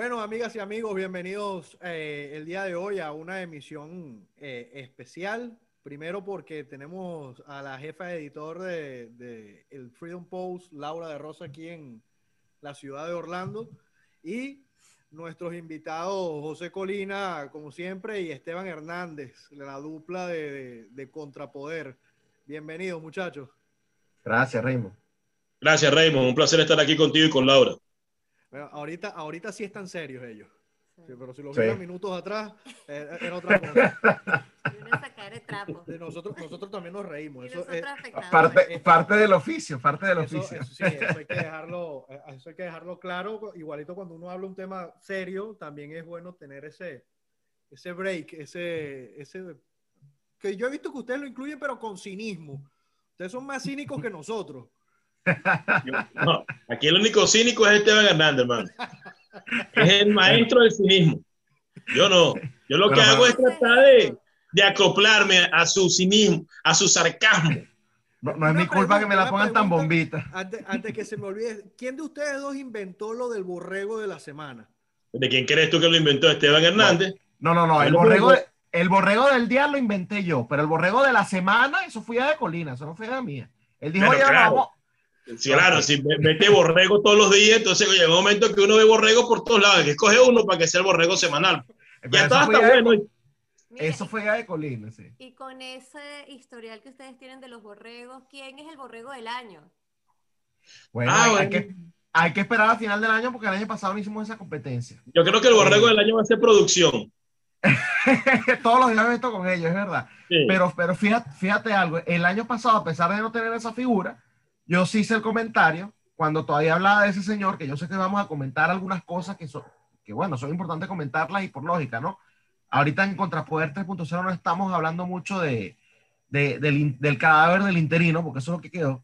Bueno, amigas y amigos, bienvenidos eh, el día de hoy a una emisión eh, especial. Primero porque tenemos a la jefa de editor de, de, el Freedom Post, Laura de Rosa, aquí en la ciudad de Orlando. Y nuestros invitados, José Colina, como siempre, y Esteban Hernández, la dupla de, de, de Contrapoder. Bienvenidos, muchachos. Gracias, Raymond. Gracias, Raymond. Un placer estar aquí contigo y con Laura. Bueno, ahorita, ahorita sí están serios ellos. Sí, pero si los sí. minutos atrás, eh, era otra cosa. De nosotros, nosotros también nos reímos. Eso es, parte, parte del oficio, parte del eso, oficio. Eso, sí, eso hay, que dejarlo, eh, eso hay que dejarlo claro. Igualito cuando uno habla un tema serio, también es bueno tener ese, ese break, ese, ese... Que yo he visto que ustedes lo incluyen, pero con cinismo. Ustedes son más cínicos que nosotros. Yo, no, aquí el único cínico es Esteban Hernández, hermano. Es el maestro del cinismo. Yo no. Yo lo que hago es tratar de, de, acoplarme a su cinismo, a su sarcasmo. No, no es mi culpa que me la pongan tan bombita. Antes, antes, que se me olvide, ¿quién de ustedes dos inventó lo del borrego de la semana? ¿De quién crees tú que lo inventó Esteban Hernández? No, no, no. El borrego, de, el borrego del día lo inventé yo, pero el borrego de la semana, eso fue de Colina, eso no fue de mía. Él dijo, oye, claro. vamos. Sí, claro, si mete borrego todos los días, entonces llega un momento que uno ve borrego por todos lados, que escoge uno para que sea el borrego semanal. Ya está, está bueno. Eso fue ya de Colina, sí. Y con ese historial que ustedes tienen de los borregos, ¿quién es el borrego del año? Bueno, ah, hay, bueno. Que, hay, Que, esperar al final del año porque el año pasado no hicimos esa competencia. Yo creo que el borrego sí. del año va a ser producción. Todos los días me esto con ellos, es verdad. Sí. Pero, pero fíjate, fíjate algo, el año pasado, a pesar de no tener esa figura, yo sí hice el comentario cuando todavía hablaba de ese señor, que yo sé que vamos a comentar algunas cosas que son, que bueno, son importantes comentarlas y por lógica, ¿no? Ahorita en Contrapoder 3.0 no estamos hablando mucho de, de, del, cadáver del interino, porque eso es lo que quedó.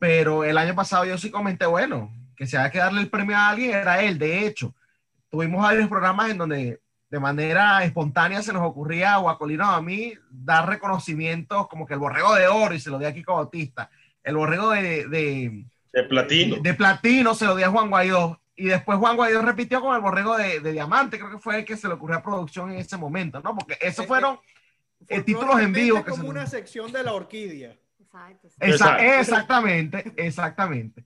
Pero el año pasado yo sí comenté, bueno, que si había que darle el premio a alguien, era él. De hecho, tuvimos varios programas en donde de manera espontánea se nos ocurría o a Colina o a mí dar reconocimientos como que el borrego de oro y se lo di a Kiko Bautista el borrego de, de, de platino. De, de, platino se lo dio a Juan Guaidó. Y después Juan Guaidó repitió con el borrego de, de, diamante, creo que fue el que se le ocurrió a producción en ese momento, ¿no? Porque esos fueron eh, títulos en vivo. como una sección de la orquídea. Exacto. Exacto. Exactamente, exactamente.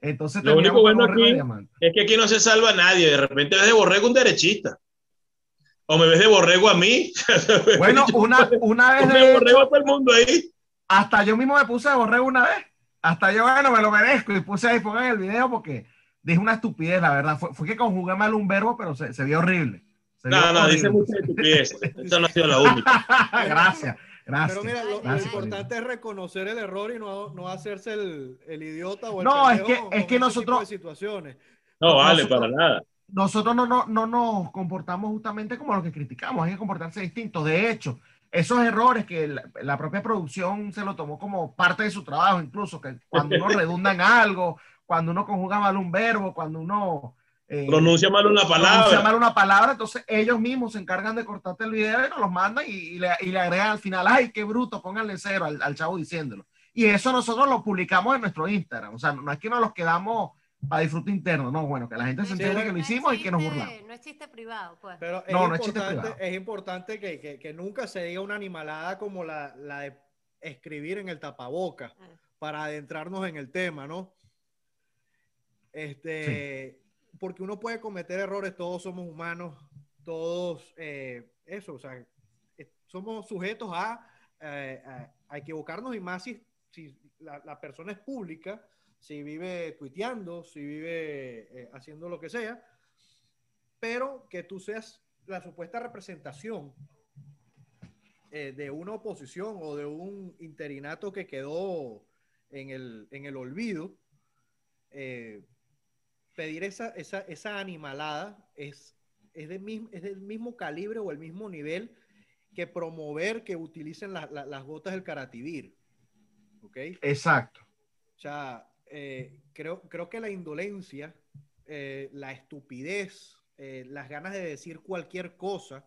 Entonces, lo único bueno aquí es que aquí no se salva a nadie. De repente ves de borrego un derechista. O me ves de borrego a mí. Bueno, una, una vez. De borrego a todo el mundo ahí hasta yo mismo me puse de borrego una vez. Hasta yo, bueno, me lo merezco. Y puse ahí, pongan el video porque dije una estupidez, la verdad. Fue, fue que conjugué mal un verbo, pero se, se vio horrible. Se no, vio no, horrible. dice mucha estupidez. Esa no ha sido la única. gracias, gracias. Pero mira, lo, gracias, lo importante es reconocer el error y no, no hacerse el, el idiota o el No, es que, es que nosotros. situaciones. No, vale, nosotros, para nada. Nosotros no, no, no nos comportamos justamente como los que criticamos, hay que comportarse distintos. De hecho, esos errores que la, la, propia producción se lo tomó como parte de su trabajo, incluso que cuando uno redunda en algo, cuando uno conjuga mal un verbo, cuando uno eh, pronuncia mal una palabra. Pronuncia mal una palabra, entonces ellos mismos se encargan de cortarte el video y nos los mandan y, y, le, y le, agregan al final, ay, qué bruto, pónganle cero al, al, chavo diciéndolo. Y eso nosotros lo publicamos en nuestro Instagram, o sea, no es que nos los quedamos para disfrute interno, no, bueno, que la gente se entere que lo hicimos y que nos burlamos. No es chiste privado, pues. Pero es no, no es chiste privado. Es importante que, que, que, nunca se diga una animalada como la, la de escribir en el tapaboca ah. para adentrarnos en el tema, ¿no? Este, sí. porque uno puede cometer errores, todos somos humanos, todos, eh, eso, o sea, somos sujetos a, eh, a, a equivocarnos y más si, si la, la persona es pública si vive tuiteando, si vive eh, haciendo lo que sea, pero que tú seas la supuesta representación eh, de una oposición o de un interinato que quedó en el, en el olvido, eh, pedir esa, esa, esa, animalada es, es, del mismo, es del mismo calibre o el mismo nivel que promover que utilicen la, la, las gotas del Carativir. ¿Ok? Exacto. O sea, eh, creo, creo que la indolencia, eh, la estupidez, eh, las ganas de decir cualquier cosa,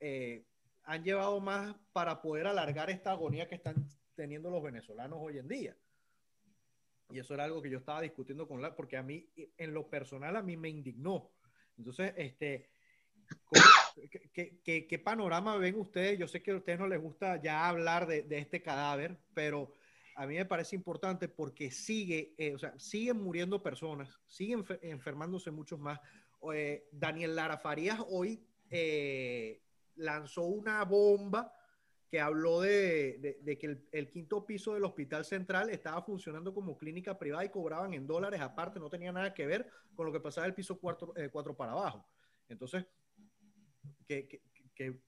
eh, han llevado más para poder alargar esta agonía que están teniendo los venezolanos hoy en día. Y eso era algo que yo estaba discutiendo con la, porque a mí, en lo personal, a mí me indignó Entonces, este, qué, qué, panorama ven ustedes? Yo sé que a ustedes no les gusta ya hablar de, de este cadáver, pero a mí me parece importante porque sigue, eh, o sea, siguen muriendo personas, siguen enfermándose muchos más. Eh, Daniel Lara Farías hoy eh, lanzó una bomba que habló de, que el, quinto piso del Hospital Central estaba funcionando como clínica privada y cobraban en dólares aparte, no tenía nada que ver con lo que pasaba el piso cuatro, eh, cuatro para abajo. Entonces, ¿qué,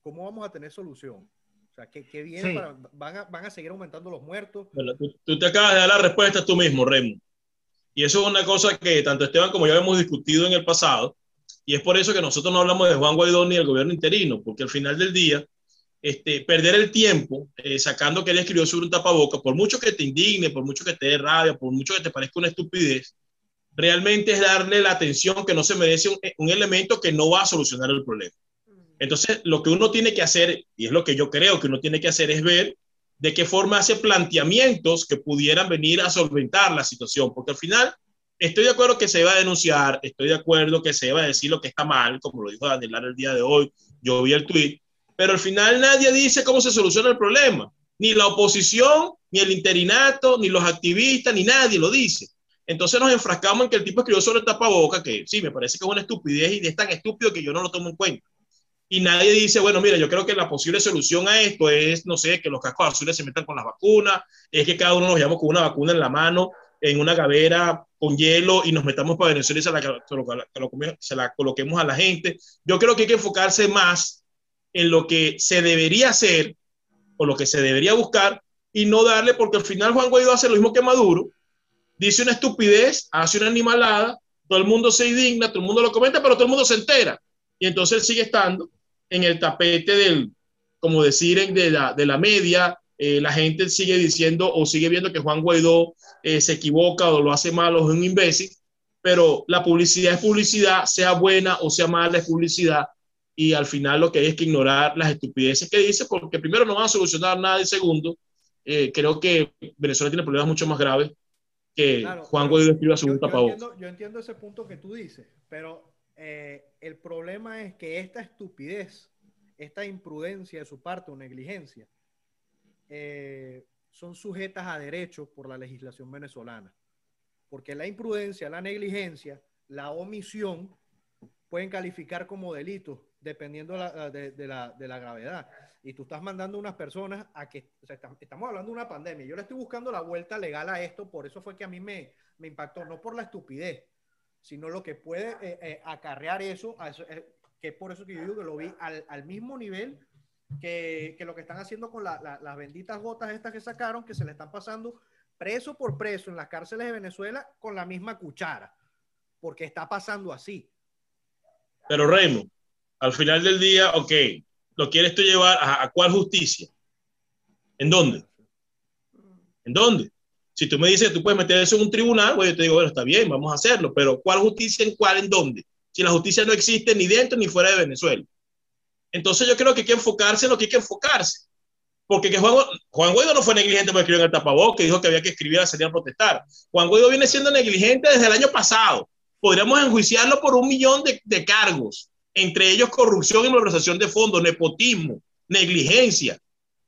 cómo vamos a tener solución? O sea, ¿qué, viene para, van, a, van, a, seguir aumentando los muertos? tú, tú, te acabas de dar la respuesta tú mismo, Remo. Y eso es una cosa que tanto Esteban como yo hemos discutido en el pasado. Y es por eso que nosotros no hablamos de Juan Guaidó ni del gobierno interino, porque al final del día, este, perder el tiempo eh, sacando que él escribió sobre un tapaboca, por mucho que te indigne, por mucho que te dé rabia, por mucho que te parezca una estupidez, realmente es darle la atención que no se merece un, un elemento que no va a solucionar el problema. Entonces, lo que uno tiene que hacer, y es lo que yo creo que uno tiene que hacer, es ver de qué forma hace planteamientos que pudieran venir a solventar la situación, porque al final estoy de acuerdo que se va a denunciar, estoy de acuerdo que se va a decir lo que está mal, como lo dijo Daniel el día de hoy, yo vi el tweet, pero al final nadie dice cómo se soluciona el problema. Ni la oposición, ni el interinato, ni los activistas, ni nadie lo dice. Entonces nos enfrascamos en que el tipo escribió sobre el tapaboca, que sí, me parece que es una estupidez y es tan estúpido que yo no lo tomo en cuenta. Y nadie dice, bueno, mira, yo creo que la posible solución a esto es, no sé, que los cascos azules se metan con las vacunas, es que cada uno nos llevamos con una vacuna en la mano, en una gavera con hielo y nos metamos para Venezuela y se la, se la coloquemos a la gente. Yo creo que hay que enfocarse más en lo que se debería hacer o lo que se debería buscar y no darle, porque al final Juan Guaidó hace lo mismo que Maduro, dice una estupidez, hace una animalada, todo el mundo se indigna, todo el mundo lo comenta, pero todo el mundo se entera. Y entonces él sigue estando en el tapete del, como decir, de la, de la media, eh, la gente sigue diciendo o sigue viendo que Juan Guaidó eh, se equivoca o lo hace mal o es un imbécil, pero la publicidad es publicidad, sea buena o sea mala es publicidad, y al final lo que hay es que ignorar las estupideces que dice, porque primero no van a solucionar nada y segundo, eh, creo que Venezuela tiene problemas mucho más graves que Juan Guaidó escriba su yo, yo, entiendo, ese punto que tú dices, pero eh, el problema es que esta estupidez, esta imprudencia de su parte o negligencia, eh, son sujetas a derechos por la legislación venezolana. Porque la imprudencia, la negligencia, la omisión pueden calificar como delitos dependiendo de, la, de, la, gravedad. Y tú estás mandando unas personas a que, o sea, estamos hablando de una pandemia, yo le estoy buscando la vuelta legal a esto, por eso fue que a mí me impactó, no por la estupidez, sino lo que puede eh, eh, acarrear eso, eh, que es por eso que yo digo que lo vi al, mismo nivel que, lo que están haciendo con las benditas gotas estas que sacaron, que se le están pasando preso por preso en las cárceles de Venezuela con la misma cuchara, porque está pasando así. Pero Raymond, al final del día, ok, lo quieres tú llevar a, cuál justicia? ¿En dónde? ¿En dónde? Si tú me dices tú puedes meter eso en un tribunal, pues yo te digo, bueno, está bien, vamos a hacerlo, pero ¿cuál justicia en cuál, en dónde? Si la justicia no existe ni dentro ni fuera de Venezuela. Entonces yo creo que hay que enfocarse en lo que hay que enfocarse. Porque que Juan, Juan Guaidó no fue negligente por escribir en el tapabocas, que dijo que había que escribir a salir a protestar. Juan Guaidó viene siendo negligente desde el año pasado. Podríamos enjuiciarlo por un millón de, de cargos entre ellos corrupción y malversación de fondos, nepotismo, negligencia.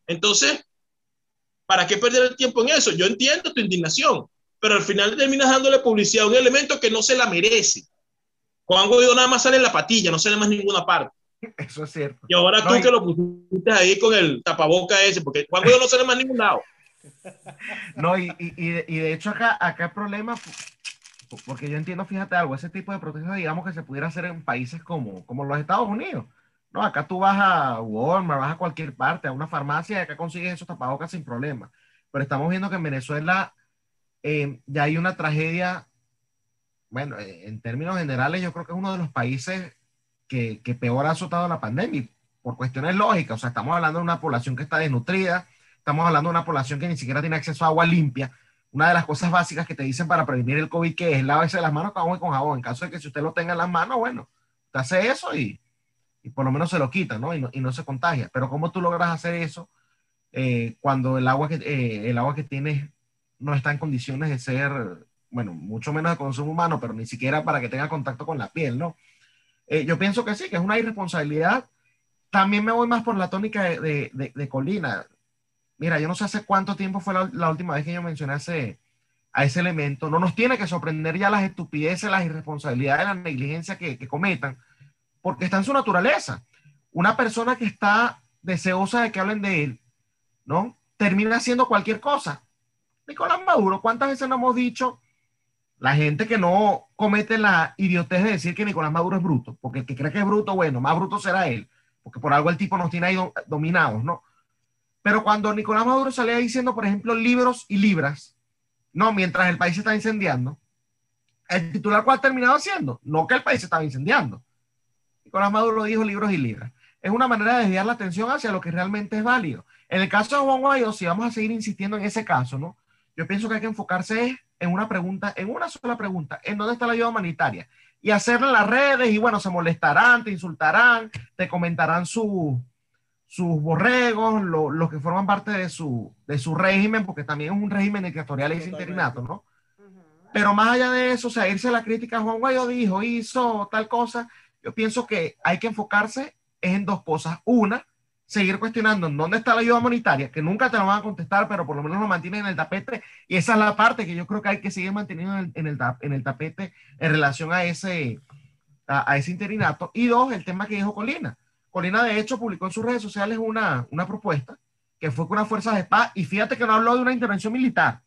Entonces, ¿para qué perder el tiempo en eso? Yo entiendo tu indignación, pero al final terminas dándole publicidad a un elemento que no se la merece. Juan Guaidó nada más sale en la patilla, no sale más en ninguna parte. Eso es cierto. Y ahora tú que lo pusiste ahí con el tapaboca ese, porque Juan Guaidó no sale más en ningún lado. No, y, y, y de hecho acá, acá el problema porque yo entiendo, fíjate algo, ese tipo de protestas, digamos que se pudiera hacer en países como, como los Estados Unidos. No, acá tú vas a Walmart, vas a cualquier parte, a una farmacia, y acá consigues esos tapabocas sin problema. Pero estamos viendo que en Venezuela eh, ya hay una tragedia, bueno, eh, en términos generales, yo creo que es uno de los países que, peor ha azotado la pandemia, por cuestiones lógicas. O sea, estamos hablando de una población que está desnutrida, estamos hablando de una población que ni siquiera tiene acceso a agua limpia una de las cosas básicas que te dicen para prevenir el COVID, que es lavarse las manos con agua y con jabón. En caso de que si usted lo tenga en las manos, bueno, te hace eso y, y por lo menos se lo quita, ¿no? Y, ¿no? y no se contagia. Pero ¿cómo tú logras hacer eso eh, cuando el agua, que, eh, el agua que tienes no está en condiciones de ser, bueno, mucho menos de consumo humano, pero ni siquiera para que tenga contacto con la piel, ¿no? Eh, yo pienso que sí, que es una irresponsabilidad. También me voy más por la tónica de, de, Colina. Mira, yo no sé hace cuánto tiempo fue la, última vez que yo mencioné ese, a ese elemento. No nos tiene que sorprender ya las estupideces, las irresponsabilidades, las negligencias que, que cometan, porque está en su naturaleza. Una persona que está deseosa de que hablen de él, ¿no? Termina haciendo cualquier cosa. Nicolás Maduro, ¿cuántas veces nos hemos dicho la gente que no comete la idiotez de decir que Nicolás Maduro es bruto? Porque el que cree que es bruto, bueno, más bruto será él, porque por algo el tipo nos tiene ahí dominados, ¿no? Pero cuando Nicolás Maduro salía diciendo, por ejemplo, libros y libras, no, mientras el país se está incendiando, el titular cuál ha terminado haciendo, no que el país se estaba incendiando. Nicolás Maduro dijo libros y libras. Es una manera de desviar la atención hacia lo que realmente es válido. En el caso de Juan Guaidó, si vamos a seguir insistiendo en ese caso, ¿no? Yo pienso que hay que enfocarse en una pregunta, en una sola pregunta, ¿en dónde está la ayuda humanitaria? Y hacerla en las redes y bueno, se molestarán, te insultarán, te comentarán sus borregos, los que forman parte de su, de su régimen, porque también es un régimen dictatorial y es interinato, ¿no? Pero más allá de eso, o sea, irse a la crítica, Juan Guaidó dijo, hizo tal cosa, yo pienso que hay que enfocarse en dos cosas. Una, seguir cuestionando en dónde está la ayuda humanitaria, que nunca te lo van a contestar, pero por lo menos lo mantienen en el tapete. Y esa es la parte que yo creo que hay que seguir manteniendo en el, tapete en relación a ese, a, ese interinato. Y dos, el tema que dijo Colina. Colina, de hecho, publicó en sus redes sociales una, una propuesta que fue con unas fuerzas de paz. Y fíjate que no habló de una intervención militar.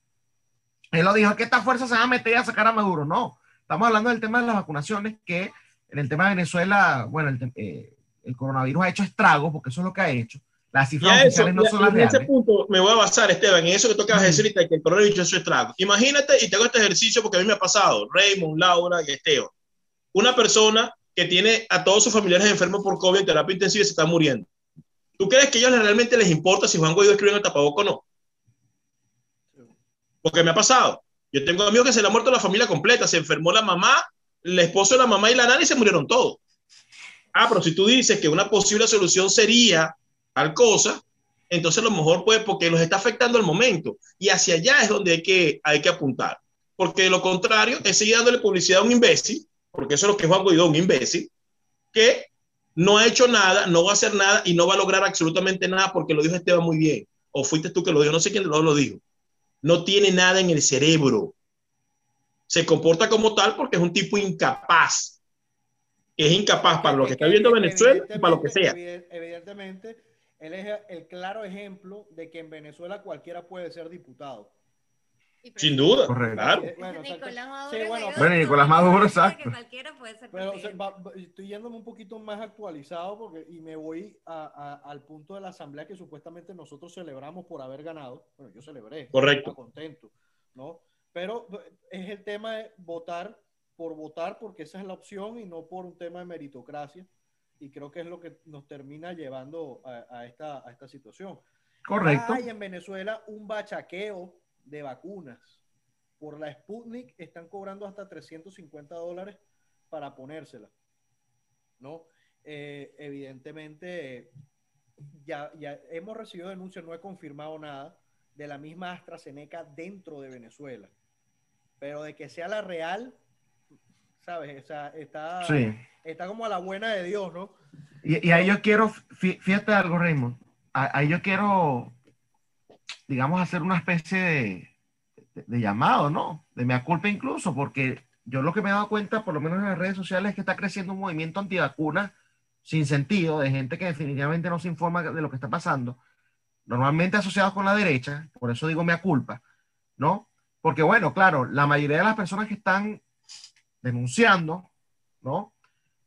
Él lo dijo, que esta fuerza se va a meter a sacar a Maduro. No, estamos hablando del tema de las vacunaciones, que en el tema de Venezuela, bueno, el, eh, el coronavirus ha hecho estragos, porque eso es lo que ha hecho. Las cifras oficiales no son las reales. En ese punto me voy a basar, Esteban, en eso que tocas decir que el coronavirus ha hecho estragos. Imagínate, y tengo este ejercicio porque a mí me ha pasado, Raymond, Laura y Esteban. Una persona que tiene a todos sus familiares enfermos por COVID en terapia intensiva y se está muriendo. ¿Tú crees que a ellos realmente les importa si Juan Guaidó escribe en el tapaboco o no? Porque me ha pasado. Yo tengo amigos que se le ha muerto la familia completa. Se enfermó la mamá, el esposo la mamá y la nana y se murieron todos. Ah, pero si tú dices que una posible solución sería tal cosa, entonces a lo mejor puede, porque los está afectando el momento. Y hacia allá es donde hay que, hay que apuntar. Porque de lo contrario es seguir dándole publicidad a un imbécil, porque eso es lo que es Juan Guaidó, un imbécil, que no ha hecho nada, no va a hacer nada y no va a lograr absolutamente nada porque lo dijo Esteban muy bien. O fuiste tú que lo dijo, no sé quién lo, lo dijo. No tiene nada en el cerebro. Se comporta como tal porque es un tipo incapaz es incapaz para lo que está viendo Venezuela y para lo que sea. Evidentemente, él es el claro ejemplo de que en Venezuela cualquiera puede ser diputado. Sin duda, claro. Bueno, Nicolás Maduro, bueno, Nicolás Maduro, exacto. Pero estoy yéndome un poquito más actualizado porque, y me voy al punto de la asamblea que supuestamente nosotros celebramos por haber ganado. Bueno, yo celebré. Correcto. Contento, ¿no? Pero es el tema de votar por votar porque esa es la opción y no por un tema de meritocracia. Y creo que es lo que nos termina llevando a, esta, a esta situación. Correcto. Hay en Venezuela un bachaqueo de vacunas. Por la Sputnik están cobrando hasta 350 dólares para ponérsela. ¿No? Eh, evidentemente, ya, ya hemos recibido denuncias, no he confirmado nada, de la misma AstraZeneca dentro de Venezuela. Pero de que sea la real, ¿sabes? O sea, está, está como a la buena de Dios, ¿no? Y, ahí yo quiero, fíjate algo, Raymond, ahí yo quiero, digamos, hacer una especie de, de, llamado, ¿no? De mea culpa incluso, porque yo lo que me he dado cuenta, por lo menos en las redes sociales, es que está creciendo un movimiento antivacuna sin sentido, de gente que definitivamente no se informa de lo que está pasando, normalmente asociados con la derecha, por eso digo mea culpa, ¿no? Porque bueno, claro, la mayoría de las personas que están denunciando, ¿no?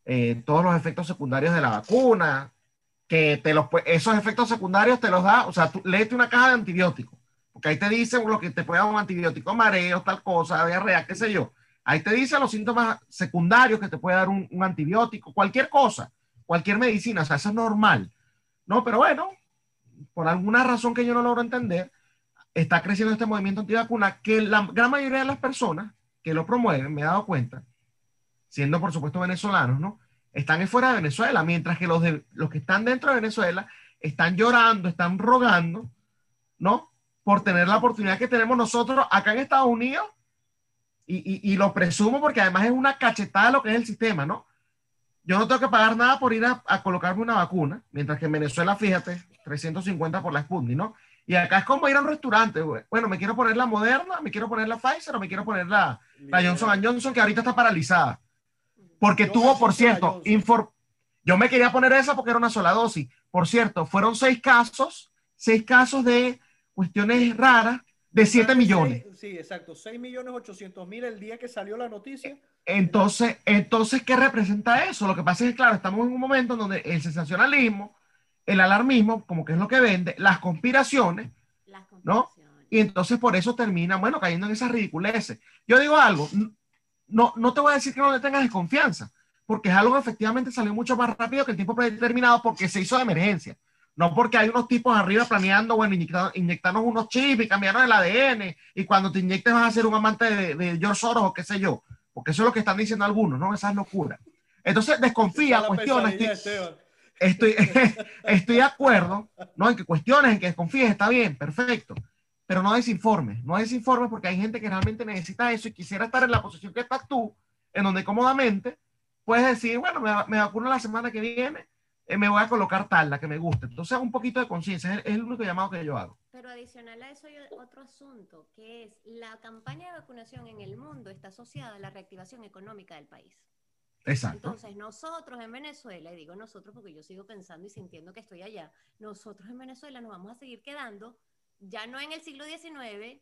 Eh, todos los efectos secundarios de la vacuna, que te los, esos efectos secundarios te los da, o sea, tú, léete una caja de antibióticos, porque ahí te dicen lo que te puede dar un antibiótico, mareo, tal cosa, diarrea, qué sé yo. Ahí te dicen los síntomas secundarios que te puede dar un, un antibiótico, cualquier cosa, cualquier medicina, o sea, eso es normal. No, pero bueno, por alguna razón que yo no logro entender, está creciendo este movimiento antivacuna que la gran mayoría de las personas que lo promueven, me he dado cuenta, siendo por supuesto venezolanos, ¿no? Están fuera de Venezuela, mientras que los, de, los que están dentro de Venezuela están llorando, están rogando, ¿no? Por tener la oportunidad que tenemos nosotros acá en Estados Unidos, y, y, lo presumo porque además es una cachetada lo que es el sistema, ¿no? yo no tengo que pagar nada por ir a, a, colocarme una vacuna, mientras que en Venezuela, fíjate, 350 por la Sputnik, ¿no? Y acá es como ir a un restaurante, güey. Bueno, me quiero poner la Moderna, me quiero poner la Pfizer o me quiero poner la, la Johnson Johnson, que ahorita está paralizada. Porque yo tuvo, por cierto, infor yo me quería poner esa porque era una sola dosis. Por cierto, fueron seis casos, seis casos de cuestiones raras de 7 millones. sí, exacto, 6 millones 800 mil el día que salió la noticia. Entonces, entonces, ¿qué representa eso? Lo que pasa es que, claro, estamos en un momento donde el sensacionalismo, el alarmismo, como que es lo que vende, las conspiraciones, las conspiraciones. ¿no? Y entonces por eso termina, bueno, cayendo en esas ridiculeces. Yo digo algo, no, no te voy a decir que no le tengas desconfianza, porque es algo que efectivamente salió mucho más rápido que el tiempo predeterminado porque se hizo de emergencia. No porque hay unos tipos arriba planeando, bueno, inyectarnos unos chips y cambiarnos el ADN y cuando te inyectes vas a ser un amante de, de George Soros o qué sé yo. Porque eso es lo que están diciendo algunos, ¿no? Esa es locura. Entonces desconfía, cuestiona. Estoy, estoy, de acuerdo, ¿no? En que cuestiones, en que desconfíes, está bien, perfecto. Pero no desinformes, no desinformes porque hay gente que realmente necesita eso y quisiera estar en la posición que estás tú, en donde cómodamente puedes decir, bueno, me, vacuno la semana que viene, eh, me voy a colocar tal, la que me guste. Entonces, un poquito de conciencia, es, el único llamado que yo hago. Pero adicional a eso hay otro asunto, que es la campaña de vacunación en el mundo está asociada a la reactivación económica del país. Exacto. Entonces, nosotros en Venezuela, y digo nosotros porque yo sigo pensando y sintiendo que estoy allá, nosotros en Venezuela nos vamos a seguir quedando, ya no en el siglo XIX,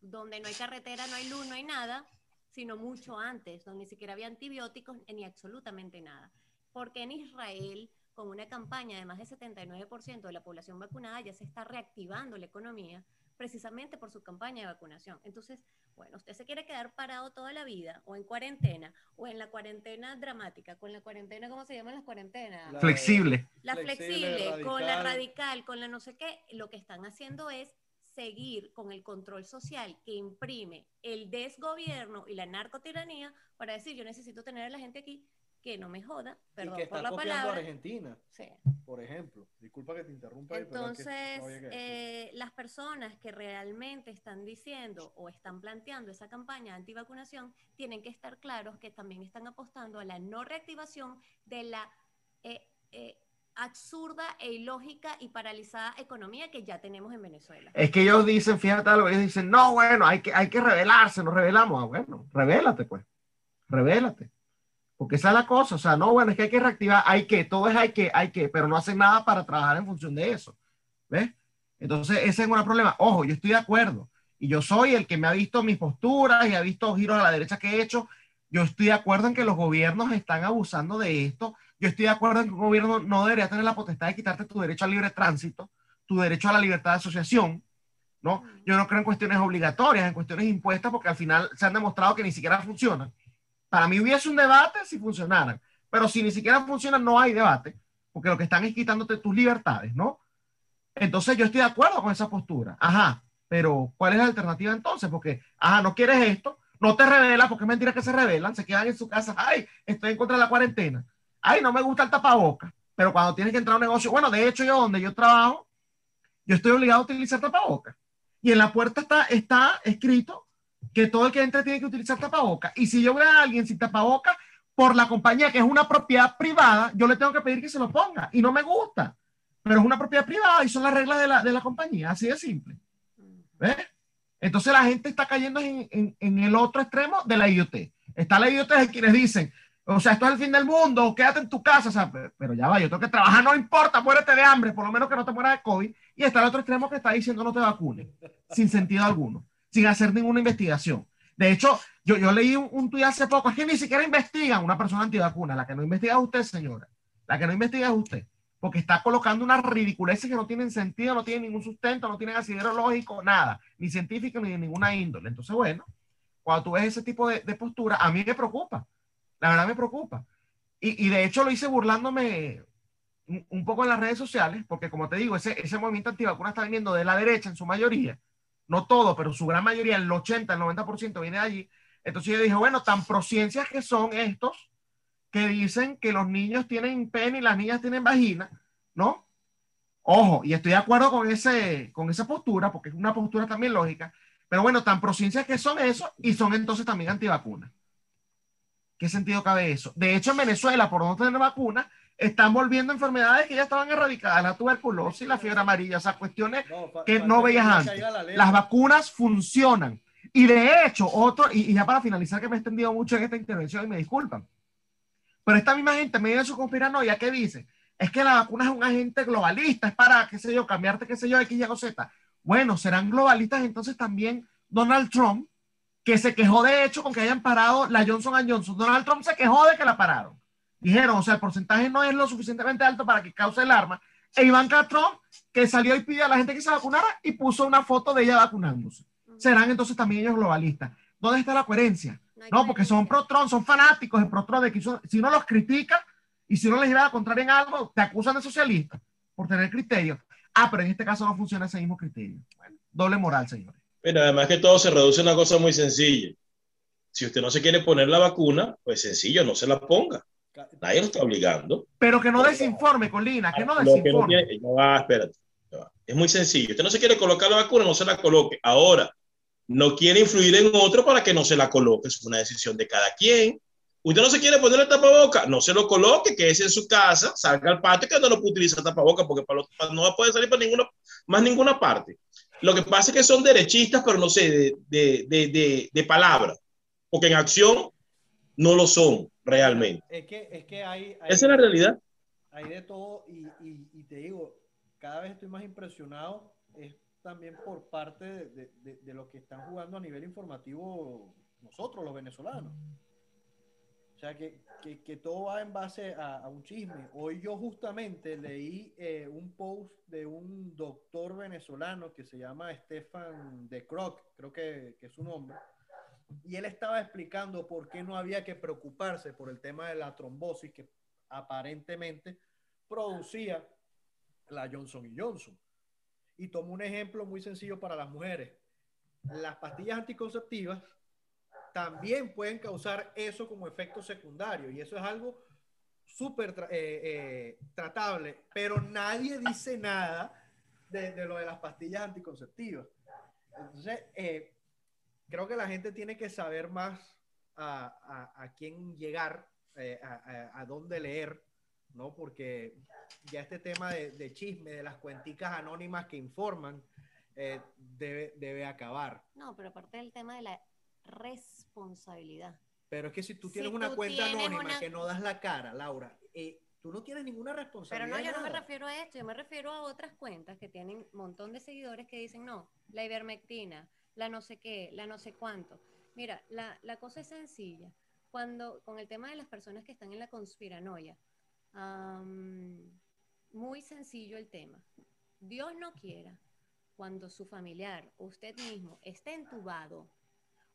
donde no hay carretera, no hay luz, no hay nada, sino mucho antes, donde ni siquiera había antibióticos ni absolutamente nada. Porque en Israel, con una campaña de más del 79% de la población vacunada, ya se está reactivando la economía precisamente por su campaña de vacunación. Entonces, bueno, usted se quiere quedar parado toda la vida o en cuarentena o en la cuarentena dramática, con la cuarentena, ¿cómo se llaman las cuarentenas? flexible. La flexible, con la radical, con la no sé qué, lo que están haciendo es seguir con el control social que imprime el desgobierno y la narcotiranía para decir, yo necesito tener a la gente aquí que no me joda, perdón por la palabra. Argentina, sí. por ejemplo. Disculpa que te interrumpa. Entonces, eh, las personas que realmente están diciendo o están planteando esa campaña de antivacunación tienen que estar claros que también están apostando a la no reactivación de la eh, eh, absurda e ilógica y paralizada economía que ya tenemos en Venezuela. Es que ellos dicen, fíjate algo, ellos dicen, no, bueno, hay que, hay que rebelarse, nos rebelamos. Ah, bueno, revélate pues, revélate. Porque esa es la cosa, o sea, no, bueno, es que hay que reactivar, hay que, todo es hay que, hay que, pero no hacen nada para trabajar en función de eso. ¿Ves? Entonces, ese es un problema. Ojo, yo estoy de acuerdo. Y yo soy el que me ha visto mis posturas y ha visto giros a la derecha que he hecho. Yo estoy de acuerdo en que los gobiernos están abusando de esto. Yo estoy de acuerdo en que un gobierno no debería tener la potestad de quitarte tu derecho al libre tránsito, tu derecho a la libertad de asociación, ¿no? Yo no creo en cuestiones obligatorias, en cuestiones impuestas, porque al final se han demostrado que ni siquiera funcionan. Para mí hubiese un debate si funcionaran, pero si ni siquiera funcionan, no hay debate, porque lo que están es quitándote tus libertades, ¿no? Entonces yo estoy de acuerdo con esa postura. Ajá, pero ¿cuál es la alternativa entonces? Porque, ajá, no quieres esto, no te revelas, porque es mentira que se revelan, se quedan en su casa, ay, estoy en contra de la cuarentena, ay, no me gusta el tapabocas, pero cuando tienes que entrar a un negocio, bueno, de hecho yo donde yo trabajo, yo estoy obligado a utilizar tapabocas. Y en la puerta está, está escrito que todo el que entre tiene que utilizar tapabocas. Y si yo veo a alguien sin tapabocas por la compañía, que es una propiedad privada, yo le tengo que pedir que se lo ponga. Y no me gusta. Pero es una propiedad privada y son las reglas de la, de la compañía. Así de simple. ¿Ves? Entonces la gente está cayendo en, en, en, el otro extremo de la IoT. Está la IoT de quienes dicen, o sea, esto es el fin del mundo, quédate en tu casa. O sea, pero ya va, yo tengo que trabajar, no importa, muérete de hambre, por lo menos que no te mueras de COVID. Y está el otro extremo que está diciendo no te vacunes, sin sentido alguno sin hacer ninguna investigación. De hecho, yo, yo leí un, un tuit hace poco, es que ni siquiera investigan una persona antivacuna, la que no investiga es usted, señora, la que no investiga es usted, porque está colocando unas ridiculeces que no tienen sentido, no tienen ningún sustento, no tienen asidero lógico, nada, ni científico ni de ninguna índole. Entonces, bueno, cuando tú ves ese tipo de, de postura, a mí me preocupa, la verdad me preocupa. Y, y de hecho lo hice burlándome un, un, poco en las redes sociales, porque como te digo, ese, ese movimiento antivacuna está viniendo de la derecha en su mayoría, no todo, pero su gran mayoría, el 80, el 90% viene de allí. Entonces yo dije, bueno, tan prociencias que son estos que dicen que los niños tienen pene y las niñas tienen vagina, ¿no? Ojo, y estoy de acuerdo con, ese, con esa postura, porque es una postura también lógica, pero bueno, tan prociencias que son eso y son entonces también antivacunas. ¿Qué sentido cabe eso? De hecho, en Venezuela, por no tener vacuna, están volviendo enfermedades que ya estaban erradicadas, la tuberculosis, la fiebre amarilla, o sea, cuestiones que no veías antes. Las vacunas funcionan. Y de hecho, otro, y, ya para finalizar, que me he extendido mucho en esta intervención y me disculpan, pero esta misma gente, medio de su conspiranoia, ¿qué dice? Es que la vacuna es un agente globalista, es para, qué sé yo, cambiarte, qué sé yo, X, Y o Z. Bueno, serán globalistas entonces también Donald Trump, que se quejó de hecho con que hayan parado la Johnson Johnson. Donald Trump se quejó de que la pararon. Dijeron, o sea, el porcentaje no es lo suficientemente alto para que cause el arma. E Ivanka Trump, que salió y pidió a la gente que se vacunara y puso una foto de ella vacunándose. Serán entonces también ellos globalistas. ¿Dónde está la coherencia? No, porque son pro-Trump, son fanáticos de pro-Trump, de que si uno los critica y si uno les lleva a contrario en algo, te acusan de socialista por tener criterio. Ah, pero en este caso no funciona ese mismo criterio. Bueno, doble moral, señores. Pero además que todo se reduce a una cosa muy sencilla. Si usted no se quiere poner la vacuna, pues sencillo, no se la ponga. Nadie lo está obligando. Pero que no desinforme, Colina, que no desinforme. no va, espérate. Es muy sencillo. Usted no se quiere colocar la vacuna, no se la coloque. Ahora, no quiere influir en otro para que no se la coloque. Es una decisión de cada quien. Usted no se quiere poner el tapaboca, no se lo coloque, que es en su casa, salga al patio que no lo puede utilizar tapaboca porque para no va a poder salir para ninguna, más ninguna parte. Lo que pasa es que son derechistas, pero no sé, de, de, de, de palabra, porque en acción no lo son realmente. Es que, es que hay, Esa es la realidad. Hay de todo y, y, y, te digo, cada vez estoy más impresionado, es también por parte de, de, de los que están jugando a nivel informativo nosotros, los venezolanos. O sea, que, que, que, todo va en base a, a, un chisme. Hoy yo justamente leí eh, un post de un doctor venezolano que se llama Stefan de Croc, creo que, que, es su nombre, y él estaba explicando por qué no había que preocuparse por el tema de la trombosis que aparentemente producía la Johnson Johnson. Y tomó un ejemplo muy sencillo para las mujeres. Las pastillas anticonceptivas también pueden causar eso como efecto secundario y eso es algo súper eh, eh, tratable, pero nadie dice nada de, de, lo de las pastillas anticonceptivas. Entonces, eh, creo que la gente tiene que saber más a, a, a quién llegar, eh, a, a, dónde leer, ¿no? Porque ya este tema de, de chisme, de las cuenticas anónimas que informan, eh, debe, debe acabar. No, pero aparte del tema de la responsabilidad. Pero es que si tú tienes si una tú cuenta tienes anónima una... que no das la cara, Laura, eh, tú no tienes ninguna responsabilidad. Pero no, yo no me refiero a esto, yo me refiero a otras cuentas que tienen un montón de seguidores que dicen, no, la ivermectina, la no sé qué, la no sé cuánto. Mira, la, la cosa es sencilla. Cuando, con el tema de las personas que están en la conspiranoia, muy sencillo el tema. Dios no quiera, cuando su familiar o usted mismo esté entubado,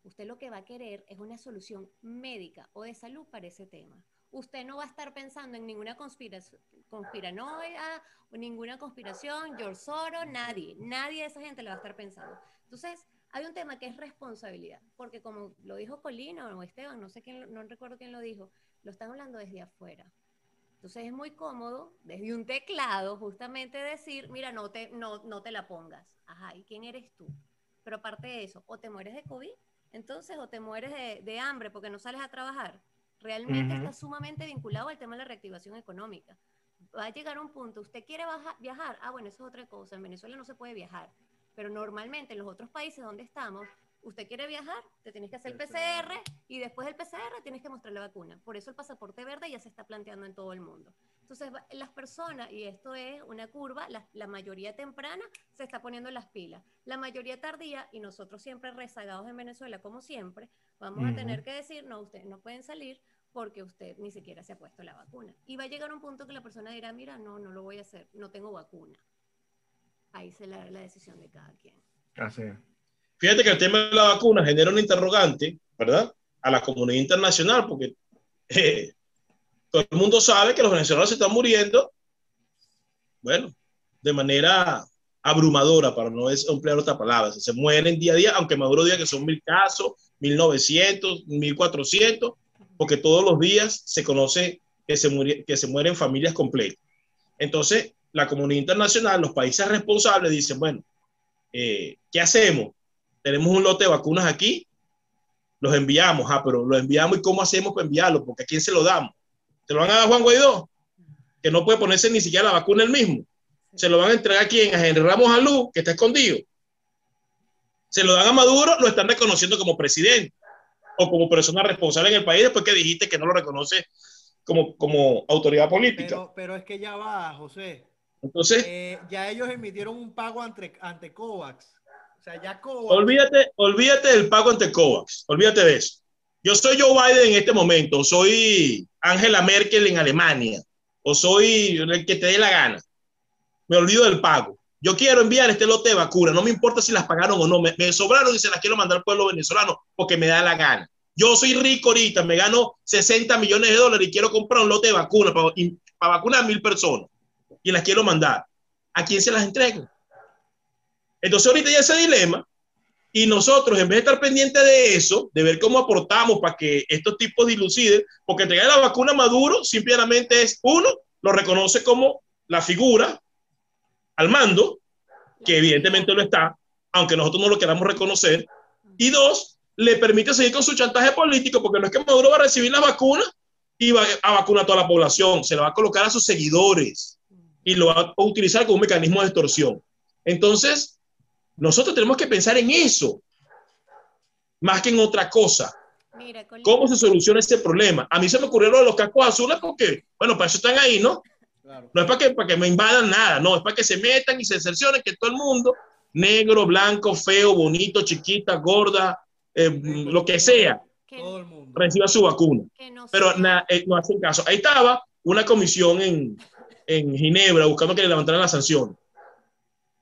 usted lo que va a querer es una solución médica o de salud para ese tema. Usted no va a estar pensando en ninguna conspiranoia ninguna conspiración, George Soros, nadie, nadie de esa gente le va a estar pensando. Entonces, hay un tema que es responsabilidad, porque como lo dijo Colina o Esteban, no sé quién, no recuerdo quién lo dijo, lo están hablando desde afuera. Entonces es muy cómodo desde un teclado justamente decir, mira, no te, no, no te la pongas. Ajá, ¿y quién eres tú? Pero aparte de eso, o te mueres de COVID, entonces, o te mueres de, de hambre porque no sales a trabajar. Realmente uh -huh. está sumamente vinculado al tema de la reactivación económica. Va a llegar un punto, usted quiere baja, viajar, ah, bueno, eso es otra cosa, en Venezuela no se puede viajar, pero normalmente en los otros países donde estamos, usted quiere viajar, te tienes que hacer el PCR y después del PCR tienes que mostrar la vacuna. Por eso el pasaporte verde ya se está planteando en todo el mundo. Entonces, las personas, y esto es una curva, la, la, mayoría temprana se está poniendo las pilas. La mayoría tardía, y nosotros siempre rezagados en Venezuela, como siempre, vamos uh -huh. a tener que decir, no, ustedes no pueden salir porque usted ni siquiera se ha puesto la vacuna. Y va a llegar un punto que la persona dirá, mira, no, no lo voy a hacer, no tengo vacuna. Ahí se la, la decisión de cada quien. Así. Fíjate que el tema de la vacuna genera un interrogante, ¿verdad? A la comunidad internacional, porque eh, todo el mundo sabe que los venezolanos se están muriendo, bueno, de manera abrumadora, para no emplear otra palabra. Se mueren día a día, aunque Maduro diga que son mil casos, mil novecientos, mil cuatrocientos, porque todos los días se conoce que se, muere, que se mueren familias completas. Entonces, la comunidad internacional, los países responsables dicen, bueno, eh, ¿qué hacemos? Tenemos un lote de vacunas aquí, los enviamos, ah, pero los enviamos y cómo hacemos para enviarlos, porque a quién se lo damos. ¿Se lo van a dar a Juan Guaidó? Que no puede ponerse ni siquiera la vacuna él mismo. Se lo van a entregar a quién? A Henry Ramos Alú, que está escondido. Se lo dan a Maduro, lo están reconociendo como presidente o como persona responsable en el país después que dijiste que no lo reconoce como, como autoridad política. Pero, es que ya va, José. Entonces, eh, ya ellos emitieron un pago ante, ante COVAX. O sea, ya COVAX. Olvídate, olvídate del pago ante COVAX. Olvídate de eso. Yo soy Joe Biden en este momento, soy Angela Merkel en Alemania, o soy el que te dé la gana. Me olvido del pago. Yo quiero enviar este lote de vacunas, no me importa si las pagaron o no, me, me sobraron y se las quiero mandar al pueblo venezolano porque me da la gana. Yo soy rico ahorita, me gano 60 millones de dólares y quiero comprar un lote de vacunas para, para vacunar a mil personas y las quiero mandar. ¿A quién se las entrego? Entonces ahorita ya ese dilema y nosotros en vez de estar pendientes de eso, de ver cómo aportamos para que estos tipos diluciden, porque entregar la vacuna a Maduro simplemente es uno, lo reconoce como la figura al mando, que evidentemente lo está, aunque nosotros no lo queramos reconocer, y dos, le permite seguir con su chantaje político, porque no es que Maduro va a recibir la vacuna y va a vacunar a toda la población, se la va a colocar a sus seguidores y lo va a utilizar como un mecanismo de extorsión. Entonces, nosotros tenemos que pensar en eso, más que en otra cosa. ¿Cómo se soluciona ese problema? A mí se me ocurrió lo de los cascos azules porque, bueno, para eso están ahí, ¿no? No es para que, para que me invadan nada, no, es para que se metan y se cercioren que todo el mundo, negro, blanco, feo, bonito, chiquita, gorda, eh, lo que sea, reciba su vacuna. Pero eh, no hacen caso. Ahí estaba una comisión en, en Ginebra buscando que le levantaran la sanción.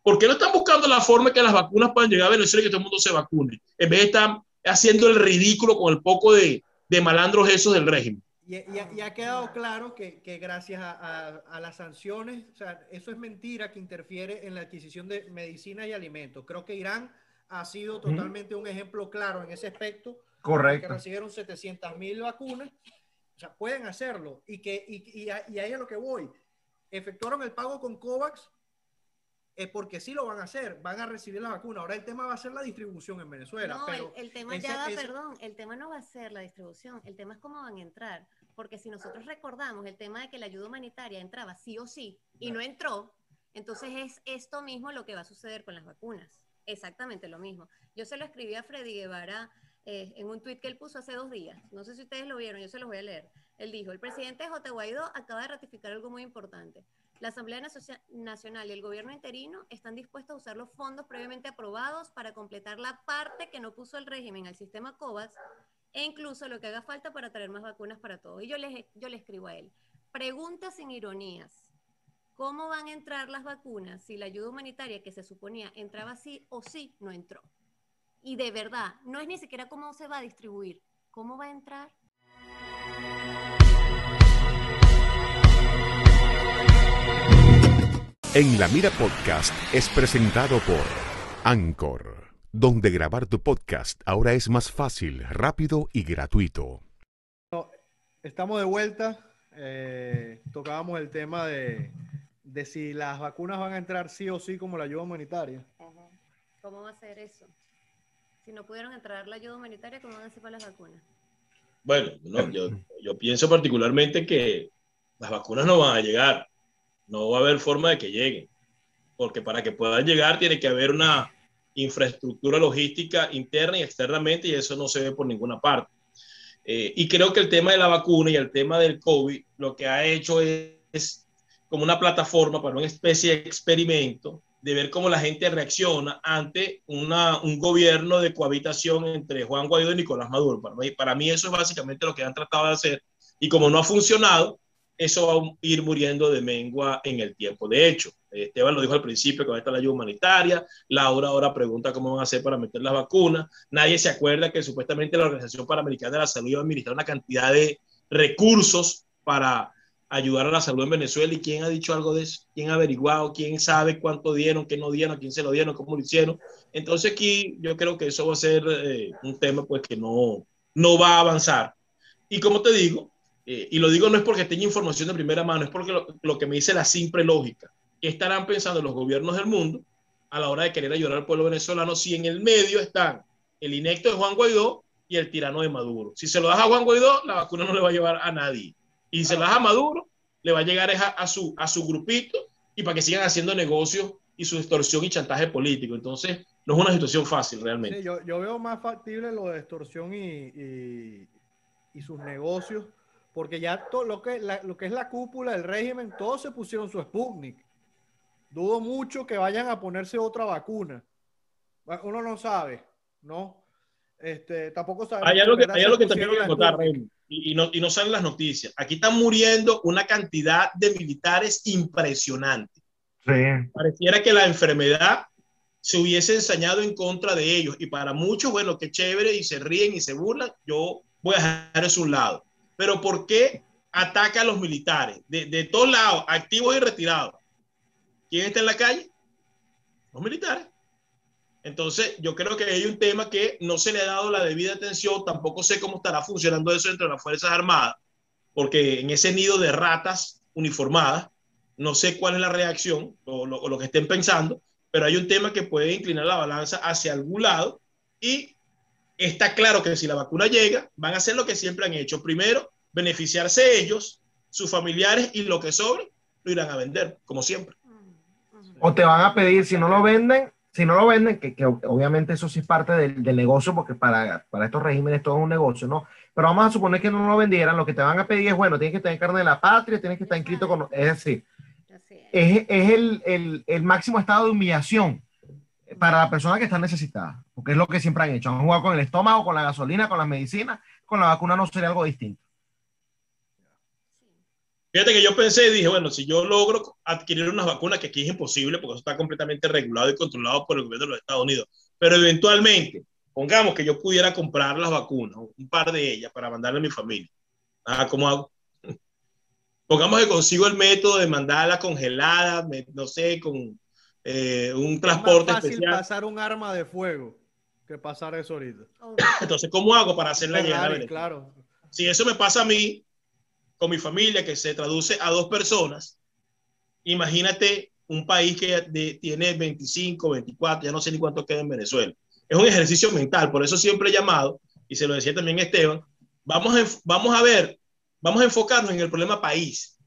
¿Por qué no están buscando la forma que las vacunas puedan llegar a Venezuela y que todo el mundo se vacune? En vez de estar haciendo el ridículo con el poco de, de malandros esos del régimen. Y, ha quedado claro que, que gracias a, a, las sanciones, o sea, eso es mentira que interfiere en la adquisición de medicinas y alimentos. Creo que Irán ha sido totalmente un ejemplo claro en ese aspecto. Correcto. Que recibieron 700 mil vacunas. O sea, pueden hacerlo. Y, que, y, y, ahí es lo que voy. Efectuaron el pago con COVAX es porque sí lo van a hacer, van a recibir la vacuna. Ahora el tema va a ser la distribución en Venezuela. No, pero el, tema ya perdón, el tema no va a ser la distribución, el tema es cómo van a entrar. Porque si nosotros recordamos el tema de que la ayuda humanitaria entraba sí o sí y no entró, entonces es esto mismo lo que va a suceder con las vacunas exactamente lo mismo. Yo se lo escribí a Freddy Guevara eh, en un tuit que él puso hace dos días. No sé si ustedes lo vieron, yo se los voy a leer. Él dijo, el presidente J. Guaidó acaba de ratificar algo muy importante. La Asamblea Nacional y el gobierno interino están dispuestos a usar los fondos previamente aprobados para completar la parte que no puso el régimen al sistema COVAX e incluso lo que haga falta para traer más vacunas para todos. Y yo le yo le escribo a él, preguntas sin ironías. ¿Cómo van a entrar las vacunas si la ayuda humanitaria que se suponía entraba sí o sí no entró? Y de verdad, no es ni siquiera cómo se va a distribuir, cómo va a entrar. En la Mira Podcast es presentado por Anchor, donde grabar tu podcast ahora es más fácil, rápido y gratuito. Estamos de vuelta. Eh, tocábamos el tema de, de si las vacunas van a entrar sí o sí como la ayuda humanitaria. ¿Cómo va a ser eso? Si no pudieron entrar la ayuda humanitaria, ¿cómo van a ser para las vacunas? Bueno, yo, yo pienso particularmente que las vacunas no van a llegar. No va a haber forma de que lleguen. Porque para que puedan llegar tiene que haber una infraestructura logística interna y externamente y eso no se ve por ninguna parte. Eh, y creo que el tema de la vacuna y el tema del COVID lo que ha hecho es como una plataforma para una especie de experimento de ver cómo la gente reacciona ante una, un gobierno de cohabitación entre Juan Guaidó y Nicolás Maduro. Para mí, para mí eso es básicamente lo que han tratado de hacer y como no ha funcionado, eso va a ir muriendo de mengua en el tiempo. De hecho, Esteban lo dijo al principio que va a estar la ayuda humanitaria, Laura ahora pregunta cómo van a hacer para meter las vacunas, nadie se acuerda que supuestamente la Organización Panamericana de la Salud iba a administrar una cantidad de recursos para ayudar a la salud en Venezuela y quién ha dicho algo de eso, quién ha averiguado, quién sabe cuánto dieron, qué no dieron, quién se lo dieron, cómo lo hicieron. Entonces aquí yo creo que eso va a ser eh, un tema pues que no, no va a avanzar. Y como te digo, eh, y lo digo no es porque tenga información de primera mano, es porque lo, que me dice la simple lógica. ¿Qué estarán pensando los gobiernos del mundo a la hora de querer ayudar al pueblo venezolano si en el medio están el inecto de Juan Guaidó y el tirano de Maduro. Si se lo das a Juan Guaidó, la vacuna no le va a llevar a nadie. Y si se lo das a Maduro, le va a llegar a, su, a su grupito y para que sigan haciendo negocios y su extorsión y chantaje político. Entonces, no es una situación fácil realmente. yo, veo más factible lo de extorsión y, y, sus negocios, porque ya todo lo que, lo que es la cúpula del régimen, todos se pusieron su Sputnik. Dudo mucho que vayan a ponerse otra vacuna. Uno no sabe, ¿no? Este, tampoco sabe. Hay algo que, hay algo que también quiero contar, y, y, no, y no salen las noticias. Aquí están muriendo una cantidad de militares impresionante. Pareciera que la enfermedad se hubiese ensañado en contra de ellos. Y para muchos, bueno, qué chévere, y se ríen y se burlan, yo voy a dejar eso a un lado. Pero ¿por qué ataca a los militares? De, de todos lados, activos y retirados. ¿Quién está en la calle? Los militares. Entonces, yo creo que hay un tema que no se le ha dado la debida atención, tampoco sé cómo estará funcionando eso entre las Fuerzas Armadas, porque en ese nido de ratas uniformadas, no sé cuál es la reacción o lo, que estén pensando, pero hay un tema que puede inclinar la balanza hacia algún lado y está claro que si la vacuna llega, van a hacer lo que siempre han hecho. Primero, beneficiarse ellos, sus familiares y lo que sobre lo irán a vender, como siempre. O te van a pedir, si no lo venden, si no lo venden, que, obviamente eso sí es parte del, negocio, porque para, para, estos regímenes todo es un negocio, ¿no? Pero vamos a suponer que no lo vendieran, lo que te van a pedir es, bueno, tienes que tener carne de la patria, tienes que estar inscrito con... Es decir, es, es el, el, el, máximo estado de humillación para la persona que está necesitada, porque es lo que siempre han hecho. Han jugado con el estómago, con la gasolina, con las medicinas, con la vacuna no sería algo distinto. Fíjate que yo pensé y dije, bueno, si yo logro adquirir unas vacunas, que aquí es imposible porque eso está completamente regulado y controlado por el gobierno de los Estados Unidos, pero eventualmente, pongamos que yo pudiera comprar las vacunas, un par de ellas, para mandarle a mi familia. Ah, ¿cómo hago? Pongamos que consigo el método de mandarla congelada, no sé, con eh, un transporte es más fácil pasar un arma de fuego que pasar eso ahorita. Entonces, ¿cómo hago para hacerla llegar? Claro. Si eso me pasa a mí, con mi familia, que se traduce a dos personas, imagínate un país que tiene 25, 24, ya no sé ni cuánto queda en Venezuela. Es un ejercicio mental, por eso siempre he llamado, y se lo decía también Esteban, vamos a, vamos a ver, vamos a enfocarnos en el problema país.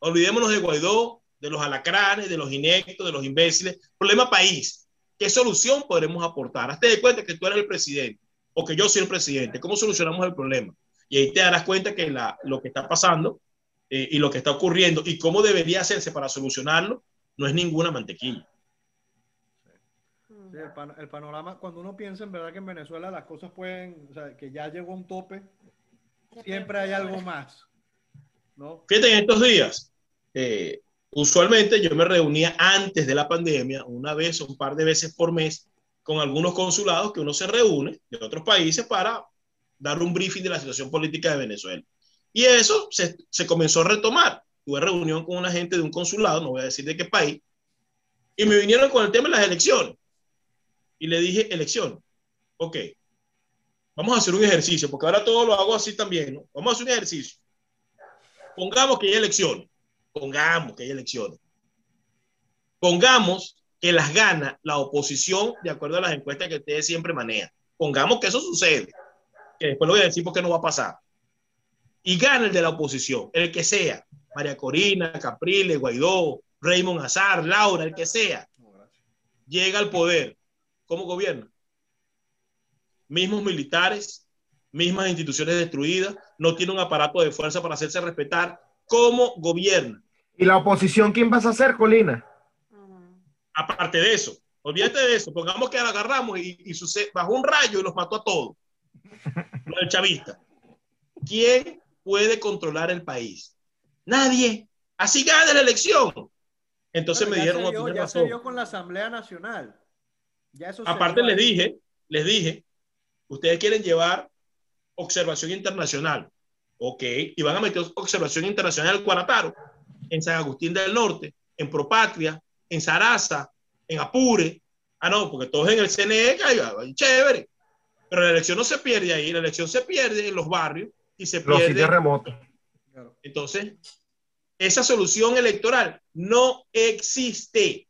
Olvidémonos de Guaidó, de los alacranes, de los inectos, de los imbéciles. Problema país. ¿Qué solución podremos aportar? Hazte de cuenta que tú eres el presidente o que yo soy el presidente. ¿Cómo solucionamos el problema? Y ahí te darás cuenta que la, lo que está pasando eh, y lo que está ocurriendo y cómo debería hacerse para solucionarlo no es ninguna mantequilla. el, panorama, cuando uno piensa en verdad que en Venezuela las cosas pueden, o sea, que ya llegó a un tope, siempre hay algo más. ¿no? Fíjate, en estos días, eh, usualmente yo me reunía antes de la pandemia, una vez o un par de veces por mes, con algunos consulados que uno se reúne de otros países para dar un briefing de la situación política de Venezuela. Y eso se, comenzó a retomar. Tuve reunión con una gente de un consulado, no voy a decir de qué país, y me vinieron con el tema de las elecciones. Y le dije, elecciones. Ok, vamos a hacer un ejercicio, porque ahora todo lo hago así también, ¿no? Vamos a hacer un ejercicio. Pongamos que hay elecciones. Pongamos que hay elecciones. Pongamos que las gana la oposición de acuerdo a las encuestas que ustedes siempre manejan. Pongamos que eso sucede que después lo voy a decir porque no va a pasar. Y gana el de la oposición, el que sea, María Corina, Capriles, Guaidó, Raymond Azar, Laura, el que sea, llega al poder. ¿Cómo gobierna? Mismos militares, mismas instituciones destruidas, no tiene un aparato de fuerza para hacerse respetar. ¿Cómo gobierna? ¿Y la oposición quién vas a hacer, Colina? Aparte de eso, olvídate de eso, pongamos que la agarramos y, y sucede, bajó un rayo y los mató a todos del chavista. ¿Quién puede controlar el país? Nadie. Así gana la elección. Entonces me dijeron. Se ya se dio con la Asamblea Nacional. Aparte les dije, les dije, ustedes quieren llevar observación internacional. Ok, y van a meter observación internacional al Cuarataro, en San Agustín del Norte, en Propatria, en Sarasa, en Apure. Ah, no, porque todos en el CNE, chévere. Pero la elección no se pierde ahí, la elección se pierde en los barrios y se pierde. Los remotos. Entonces, esa solución electoral no existe.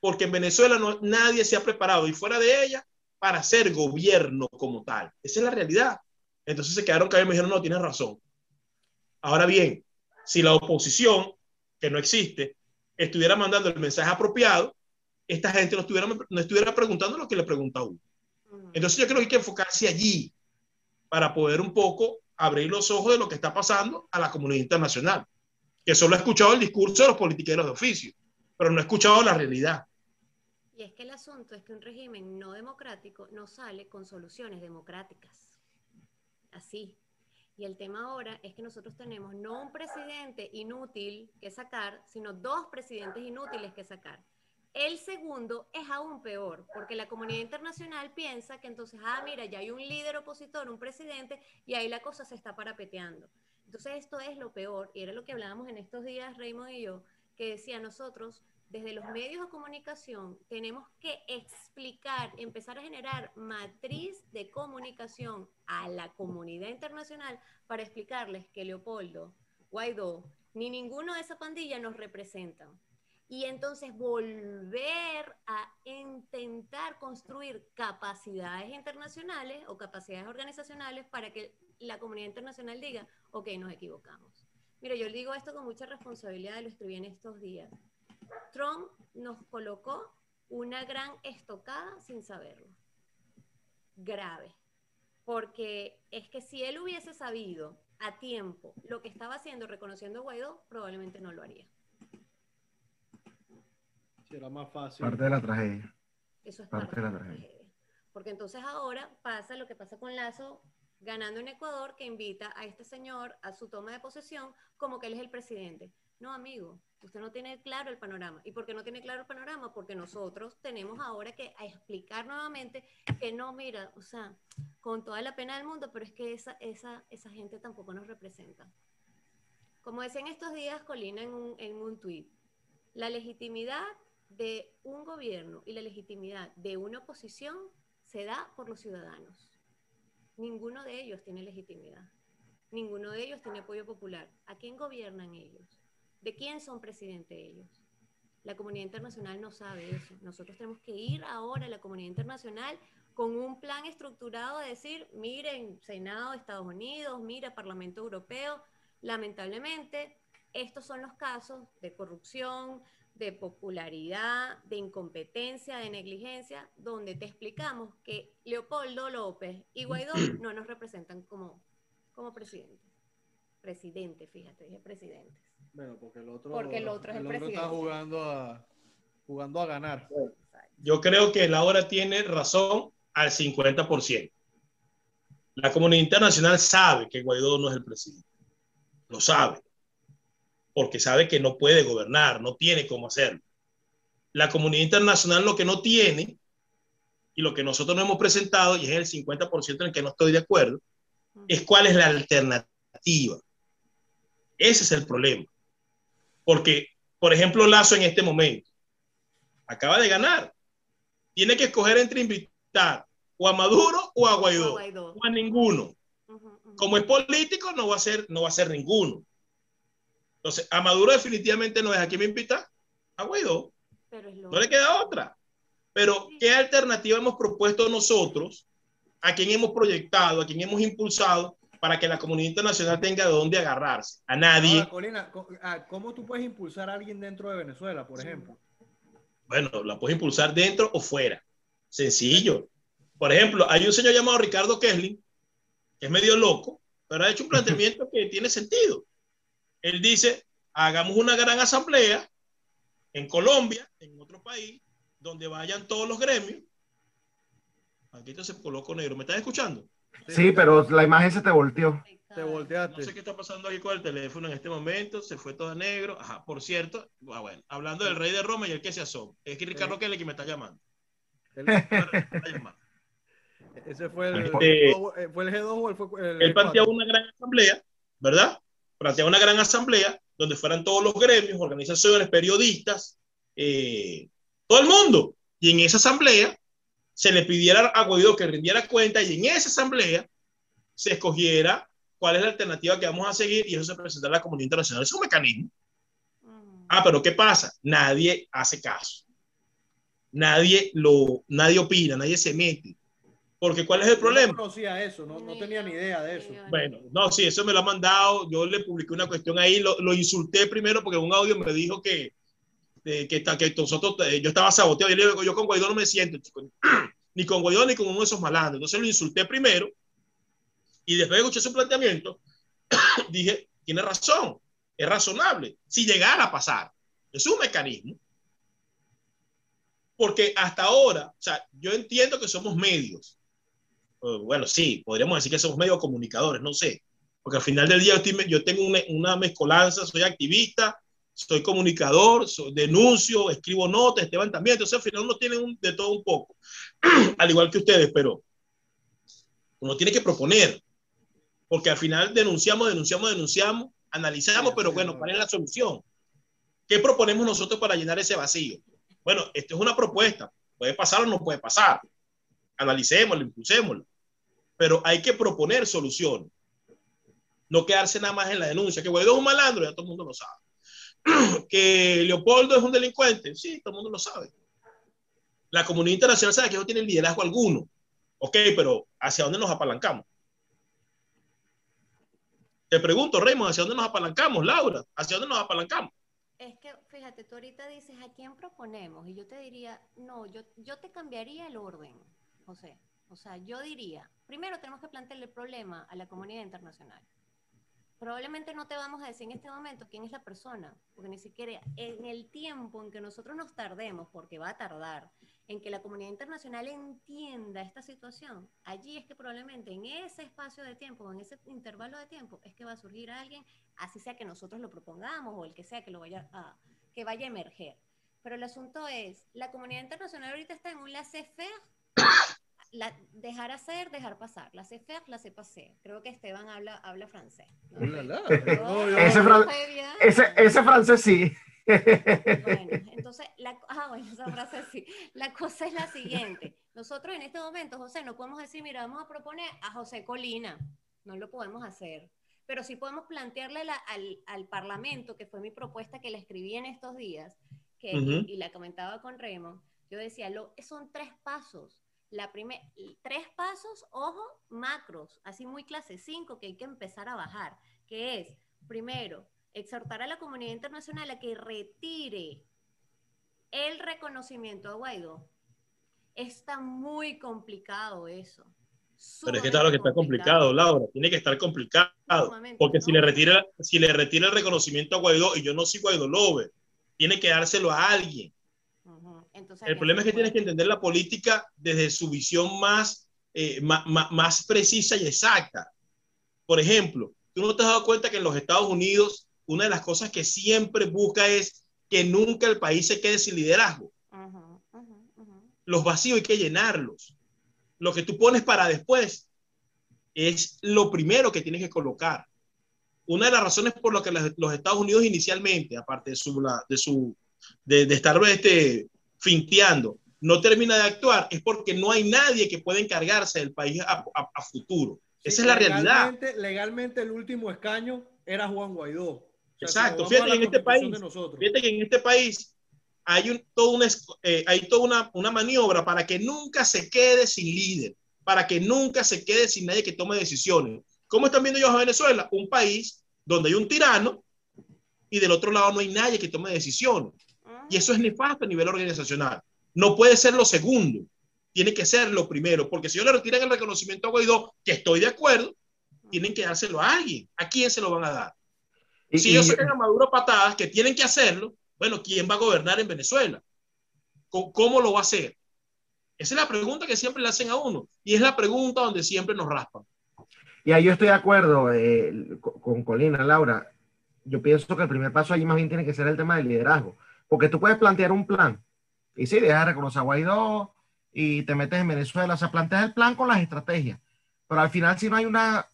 Porque en Venezuela no, nadie se ha preparado y fuera de ella para ser gobierno como tal. Esa es la realidad. Entonces se quedaron callados y me dijeron, no, tienes razón. Ahora bien, si la oposición, que no existe, estuviera mandando el mensaje apropiado, esta gente no estuviera, no estuviera preguntando lo que le pregunta uno. Entonces yo creo que hay que enfocarse allí para poder un poco abrir los ojos de lo que está pasando a la comunidad internacional, que solo ha escuchado el discurso de los politiqueros de oficio, pero no ha escuchado la realidad. Y es que el asunto es que un régimen no democrático no sale con soluciones democráticas. Así. Y el tema ahora es que nosotros tenemos no un presidente inútil que sacar, sino dos presidentes inútiles que sacar. El segundo es aún peor, porque la comunidad internacional piensa que entonces, ah, mira, ya hay un líder opositor, un presidente, y ahí la cosa se está parapeteando. Entonces esto es lo peor, y era lo que hablábamos en estos días, Raymond y yo, que decía nosotros, desde los medios de comunicación, tenemos que explicar, empezar a generar matriz de comunicación a la comunidad internacional para explicarles que Leopoldo, Guaidó, ni ninguno de esa pandilla nos representan y entonces volver a intentar construir capacidades internacionales o capacidades organizacionales para que la comunidad internacional diga, ok, nos equivocamos. Mira, yo digo esto con mucha responsabilidad, lo escribí en estos días. Trump nos colocó una gran estocada sin saberlo. Grave. Porque es que si él hubiese sabido a tiempo lo que estaba haciendo reconociendo a Guaidó, probablemente no lo haría era más fácil. Parte de la tragedia. Eso es parte, de la tragedia. Porque entonces ahora pasa lo que pasa con Lazo ganando en Ecuador, que invita a este señor a su toma de posesión como que él es el presidente. No, amigo, usted no tiene claro el panorama. ¿Y por qué no tiene claro el panorama? Porque nosotros tenemos ahora que explicar nuevamente que no, mira, o sea, con toda la pena del mundo, pero es que esa, esa, esa gente tampoco nos representa. Como decía en estos días Colina en un, en un tuit, la legitimidad de un gobierno y la legitimidad de una oposición se da por los ciudadanos. Ninguno de ellos tiene legitimidad. Ninguno de ellos tiene apoyo popular. ¿A quién gobiernan ellos? ¿De quién son presidentes ellos? La comunidad internacional no sabe eso. Nosotros tenemos que ir ahora a la comunidad internacional con un plan estructurado de decir, miren, Senado de Estados Unidos, mira, Parlamento Europeo, lamentablemente, estos son los casos de corrupción, de popularidad, de incompetencia, de negligencia, donde te explicamos que Leopoldo López y Guaidó no nos representan como, como presidente. Presidente, fíjate, dije presidentes. Bueno, porque el otro, porque el otro es el, presidente. está jugando a, jugando a ganar. Yo creo que Laura tiene razón al 50%. La comunidad internacional sabe que Guaidó no es el presidente. Lo sabe porque sabe que no puede gobernar, no tiene cómo hacerlo. La comunidad internacional lo que no tiene y lo que nosotros no hemos presentado, y es el 50% en el que no estoy de acuerdo, es cuál es la alternativa. Ese es el problema. Porque, por ejemplo, Lazo en este momento acaba de ganar. Tiene que escoger entre invitar o a Maduro o a Guaidó, o a, ninguno. Como es político, no va a ser, no va a ser ninguno. Entonces, a Maduro definitivamente no es a quién me invita, a Guaidó. no le queda otra. Pero, ¿qué alternativa hemos propuesto nosotros? ¿A quién hemos proyectado? ¿A quién hemos impulsado? Para que la comunidad internacional tenga de dónde agarrarse. A nadie. Colina, ah, ¿cómo tú puedes impulsar a alguien dentro de Venezuela, por ejemplo? Bueno, la puedes impulsar dentro o fuera. Sencillo. Por ejemplo, hay un señor llamado Ricardo Kessling, que es medio loco, pero ha hecho un planteamiento que tiene sentido él dice, hagamos una gran asamblea en Colombia, en otro país, donde vayan todos los gremios. Aquí se colocó negro. ¿Me estás escuchando? Sí, pero la imagen se te volteó. Te volteaste. No sé qué está pasando aquí con el teléfono en este momento. Se fue todo negro. Ajá, por cierto, ah, bueno, hablando del rey de Roma y el que se asoma. Es que Ricardo Kelly que me está llamando. Ese fue el, este, fue el G2 o el, fue el Él planteó una gran asamblea, ¿verdad? plantear una gran asamblea donde fueran todos los gremios, organizaciones, periodistas, eh, todo el mundo. Y en esa asamblea se le pidiera a Guaidó que rindiera cuenta y en esa asamblea se escogiera cuál es la alternativa que vamos a seguir y eso se presentara a la comunidad internacional. Es un mecanismo. Mm. Ah, pero ¿qué pasa? Nadie hace caso. Nadie lo, nadie opina, nadie se mete. Porque ¿cuál es el problema? No conocía eso, no, no tenía ni idea de eso. Bueno, no, sí, eso me lo ha mandado. Yo le publiqué una cuestión ahí, lo, lo insulté primero porque en un audio me dijo que, que, que nosotros, eh, yo estaba saboteado. Yo le digo, yo con Guaidó no me siento, chico. ni con Guaidó ni con uno de esos malandros. Entonces lo insulté primero y después de escuché su planteamiento, dije, tiene razón, es razonable. Si llegara a pasar, es un mecanismo. Porque hasta ahora, o sea, yo entiendo que somos medios, bueno, sí, podríamos decir que somos medio comunicadores, no sé, porque al final del día yo, tengo una, mezcolanza, soy activista, soy comunicador, denuncio, escribo notas, Esteban también, entonces al final uno tiene de todo un poco, al igual que ustedes, pero uno tiene que proponer, porque al final denunciamos, denunciamos, denunciamos, analizamos, pero bueno, ¿cuál es la solución? ¿Qué proponemos nosotros para llenar ese vacío? Bueno, esto es una propuesta, puede pasar o no puede pasar analicémoslo, impulsémoslo. Pero hay que proponer soluciones. No quedarse nada más en la denuncia. Que Guaidó es un malandro, ya todo el mundo lo sabe. que Leopoldo es un delincuente, sí, todo el mundo lo sabe. La comunidad internacional sabe que no tiene liderazgo alguno. Ok, pero ¿hacia dónde nos apalancamos? Te pregunto, Raymond, ¿hacia dónde nos apalancamos, Laura? ¿Hacia dónde nos apalancamos? Es que, fíjate, tú ahorita dices, ¿a quién proponemos? Y yo te diría, no, yo, yo te cambiaría el orden. José. O sea, yo diría, primero tenemos que plantearle el problema a la comunidad internacional. Probablemente no te vamos a decir en este momento quién es la persona, porque ni siquiera en el tiempo en que nosotros nos tardemos, porque va a tardar, en que la comunidad internacional entienda esta situación, allí es que probablemente en ese espacio de tiempo, en ese intervalo de tiempo, es que va a surgir alguien, así sea que nosotros lo propongamos o el que sea que lo vaya a, que vaya a emerger. Pero el asunto es, la comunidad internacional ahorita está en un laissez-faire la, dejar hacer, dejar pasar. La sé faire, la sé passer. Creo que Esteban habla, habla francés. ese, ese, francés sí. Bueno, entonces, la, ah, bueno, esa frase sí. La cosa es la siguiente. Nosotros en este momento, José, no podemos decir, mira, vamos a proponer a José Colina. No lo podemos hacer. Pero sí podemos plantearle al, al, Parlamento, que fue mi propuesta que le escribí en estos días, que, y, la comentaba con Remo. Yo decía, lo, son tres pasos la tres pasos, ojo, macros, así muy clase 5 que hay que empezar a bajar, que es, primero, exhortar a la comunidad internacional a que retire el reconocimiento a Guaidó. Está muy complicado eso. Pero es que está lo que está complicado, Laura. Tiene que estar complicado. Porque si, le retira, si le retira el reconocimiento a Guaidó, y yo no soy Guaidó Lover, tiene que dárselo a alguien el problema es que tienes que entender la política desde su visión más, eh, más, precisa y exacta. Por ejemplo, tú no te has dado cuenta que en los Estados Unidos una de las cosas que siempre busca es que nunca el país se quede sin liderazgo. Los vacíos hay que llenarlos. Lo que tú pones para después es lo primero que tienes que colocar. Una de las razones por las que los Estados Unidos inicialmente, aparte de su, de su de, de estar este, finteando, no termina de actuar, es porque no hay nadie que pueda encargarse del país a, futuro. Esa es la realidad. Legalmente el último escaño era Juan Guaidó. Exacto. Fíjate que, en este país, fíjate que en este país hay, un, todo una, eh, hay toda una, una maniobra para que nunca se quede sin líder, para que nunca se quede sin nadie que tome decisiones. ¿Cómo están viendo ellos a Venezuela? Un país donde hay un tirano y del otro lado no hay nadie que tome decisiones. Y eso es nefasto a nivel organizacional. No puede ser lo segundo, tiene que ser lo primero, porque si yo le retiran el reconocimiento a Guaidó, que estoy de acuerdo, tienen que dárselo a alguien. ¿A quién se lo van a dar? si ellos sacan a Maduro patadas, que tienen que hacerlo, bueno, ¿quién va a gobernar en Venezuela? ¿Cómo lo va a hacer? Esa es la pregunta que siempre le hacen a uno y es la pregunta donde siempre nos raspan. Y ahí yo estoy de acuerdo eh, con Colina, Laura. Yo pienso que el primer paso allí más bien tiene que ser el tema del liderazgo. Porque tú puedes plantear un plan. Y sí, dejas de reconocer a Guaidó y te metes en Venezuela. O sea, planteas el plan con las estrategias. Pero al final, si no hay una.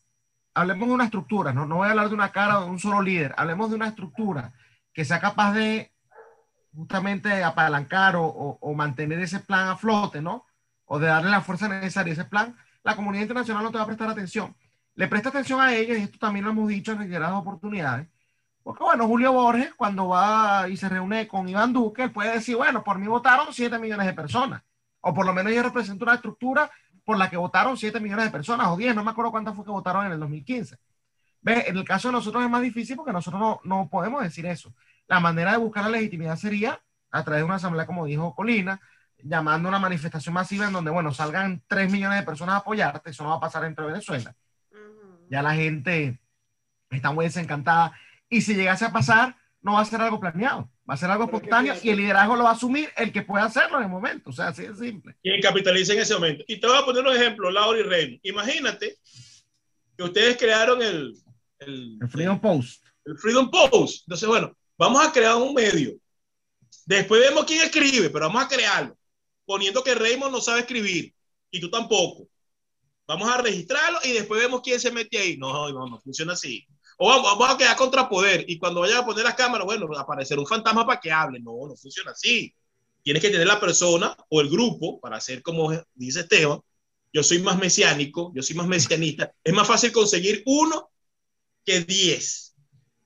Hablemos de una estructura, no, no voy a hablar de una cara o de un solo líder. Hablemos de una estructura que sea capaz de justamente apalancar o, o, mantener ese plan a flote, ¿no? O de darle la fuerza necesaria a ese plan, la comunidad internacional no te va a prestar atención. Le presta atención a ellos, y esto también lo hemos dicho en reiteradas oportunidades, porque bueno, Julio Borges, cuando va y se reúne con Iván Duque, él puede decir, bueno, por mí votaron 7 millones de personas. O por lo menos yo represento una estructura por la que votaron 7 millones de personas o 10, no me acuerdo cuántas fue que votaron en el 2015. ¿Ves? En el caso de nosotros es más difícil porque nosotros no, no podemos decir eso. La manera de buscar la legitimidad sería a través de una asamblea, como dijo Colina, llamando a una manifestación masiva en donde, bueno, salgan 3 millones de personas a apoyarte, eso no va a pasar dentro de Venezuela. Ya la gente está muy desencantada. Y si llegase a pasar, no va a ser algo planeado, va a ser algo espontáneo y el liderazgo lo va a asumir el que pueda hacerlo en el momento. O sea, así de simple. Quien capitaliza en ese momento. Y te voy a poner un ejemplo, Laura y Rey. Imagínate que ustedes crearon el, el, Freedom Post. El Freedom Post. Entonces, bueno, vamos a crear un medio. Después vemos quién escribe, pero vamos a crearlo. Poniendo que Raymond no sabe escribir y tú tampoco. Vamos a registrarlo y después vemos quién se mete ahí. No, no, no funciona así. O vamos, a quedar contra poder y cuando vayan a poner las cámaras, bueno, aparecer un fantasma para que hable. No, no funciona así. Tienes que tener la persona o el grupo para hacer como dice Esteban. Yo soy más mesiánico, yo soy más mesianista. Es más fácil conseguir uno que diez.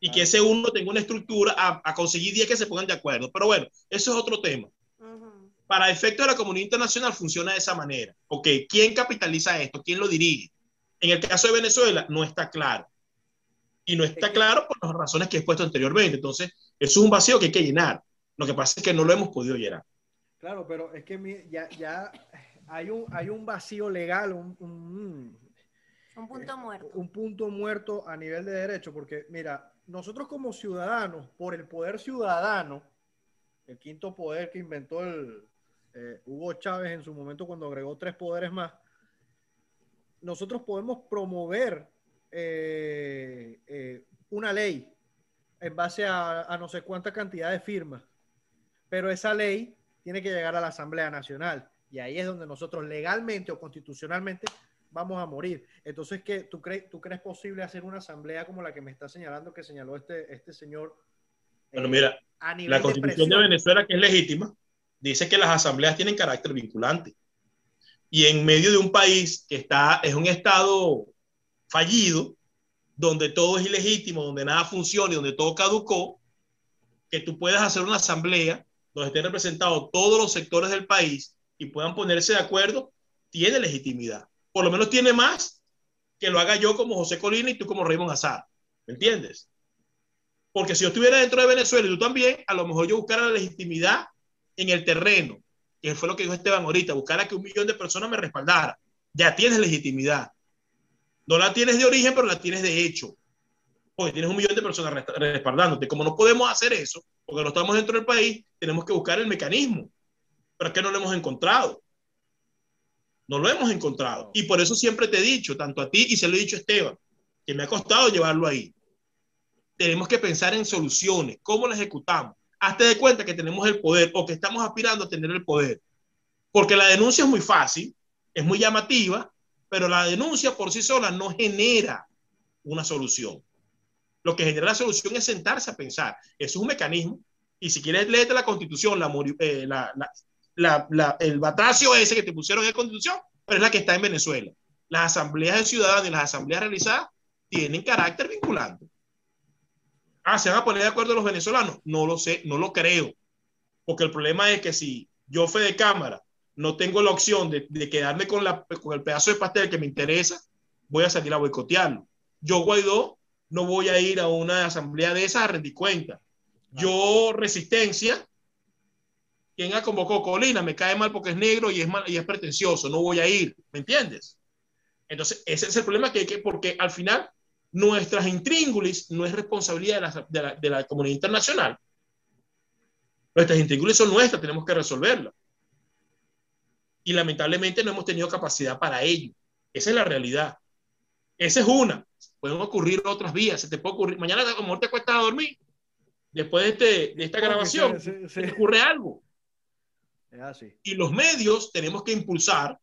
Y que ese uno tenga una estructura a, conseguir diez que se pongan de acuerdo. Pero bueno, eso es otro tema. Para efecto de la comunidad internacional funciona de esa manera. Ok, ¿quién capitaliza esto? ¿Quién lo dirige? En el caso de Venezuela no está claro y no está claro por las razones que he expuesto anteriormente. Entonces, eso es un vacío que hay que llenar. Lo que pasa es que no lo hemos podido llenar. Claro, pero es que ya, ya hay, un, hay un vacío legal, un, un, punto muerto. Un punto muerto a nivel de derecho, porque mira, nosotros como ciudadanos, por el poder ciudadano, el quinto poder que inventó el eh, Hugo Chávez en su momento cuando agregó tres poderes más, nosotros podemos promover eh, eh, una ley en base a, no sé cuánta cantidad de firmas, pero esa ley tiene que llegar a la Asamblea Nacional y ahí es donde nosotros legalmente o constitucionalmente vamos a morir. Entonces, ¿qué, tú, crees, ¿tú crees posible hacer una asamblea como la que me está señalando, que señaló este, este señor? Bueno, mira, eh, la constitución de, de, Venezuela, que es legítima, dice que las asambleas tienen carácter vinculante. Y en medio de un país que está, es un estado fallido, donde todo es ilegítimo, donde nada funciona y donde todo caducó, que tú puedas hacer una asamblea donde estén representados todos los sectores del país y puedan ponerse de acuerdo, tiene legitimidad. Por lo menos tiene más que lo haga yo como José Colina y tú como Raymond Azar. ¿Me entiendes? Porque si yo estuviera dentro de Venezuela y tú también, a lo mejor yo buscara la legitimidad en el terreno, que fue lo que dijo Esteban ahorita, buscara que un millón de personas me respaldara. Ya tienes legitimidad. No la tienes de origen, pero la tienes de hecho. Porque tienes un millón de personas respaldándote. Como no podemos hacer eso, porque no estamos dentro del país, tenemos que buscar el mecanismo. Pero es que no lo hemos encontrado. No lo hemos encontrado. Y por eso siempre te he dicho, tanto a ti y se lo he dicho a Esteban, que me ha costado llevarlo ahí. Tenemos que pensar en soluciones, cómo las ejecutamos. Hazte de cuenta que tenemos el poder o que estamos aspirando a tener el poder. Porque la denuncia es muy fácil, es muy llamativa, pero la denuncia por sí sola no genera una solución. Lo que genera la solución es sentarse a pensar. Eso es un mecanismo. Y si quieres, léete la constitución, eh, la, el batracio ese que te pusieron en la constitución, pero es la que está en Venezuela. Las asambleas de ciudadanos y las asambleas realizadas tienen carácter vinculante. Ah, ¿se van a poner de acuerdo los venezolanos? No lo sé, no lo creo. Porque el problema es que si yo fui de cámara no tengo la opción de, quedarme con, la, con el pedazo de pastel que me interesa, voy a salir a boicotearlo. Yo, Guaidó, no voy a ir a una asamblea de esas a rendir cuenta. Yo, Resistencia, quien ha convocado Colina, me cae mal porque es negro y es, mal, y es pretencioso, no voy a ir, ¿me entiendes? Entonces, ese es el problema que hay que, porque al final, nuestras intríngulis no es responsabilidad de la, de la, de la comunidad internacional. Nuestras intríngulis son nuestras, tenemos que resolverlas y lamentablemente no hemos tenido capacidad para ello. Esa es la realidad. Esa es una. Pueden ocurrir otras vías. Se te puede ocurrir. Mañana, como te cuesta dormir, después de, este, de esta grabación, se ocurre algo. Y los medios tenemos que impulsar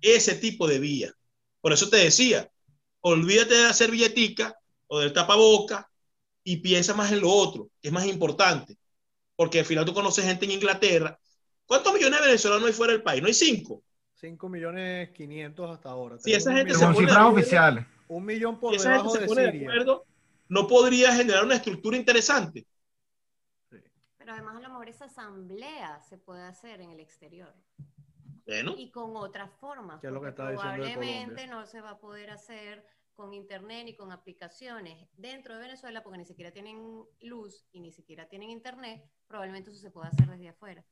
ese tipo de vía. Por eso te decía, olvídate de hacer billetica o del tapaboca y piensa más en lo otro, que es más importante. Porque al final tú conoces gente en Inglaterra ¿Cuántos millones de venezolanos hay fuera del país? ¿No hay cinco? Cinco millones quinientos hasta ahora. Si esa gente se pone oficiales. Un millón por debajo se de pone De acuerdo, no podría generar una estructura interesante. Pero además a lo mejor esa asamblea se puede hacer en el exterior. y con otras formas. Que es lo que está diciendo probablemente no se va a poder hacer con internet y con aplicaciones dentro de Venezuela porque ni siquiera tienen luz y ni siquiera tienen internet, probablemente eso se pueda hacer desde afuera.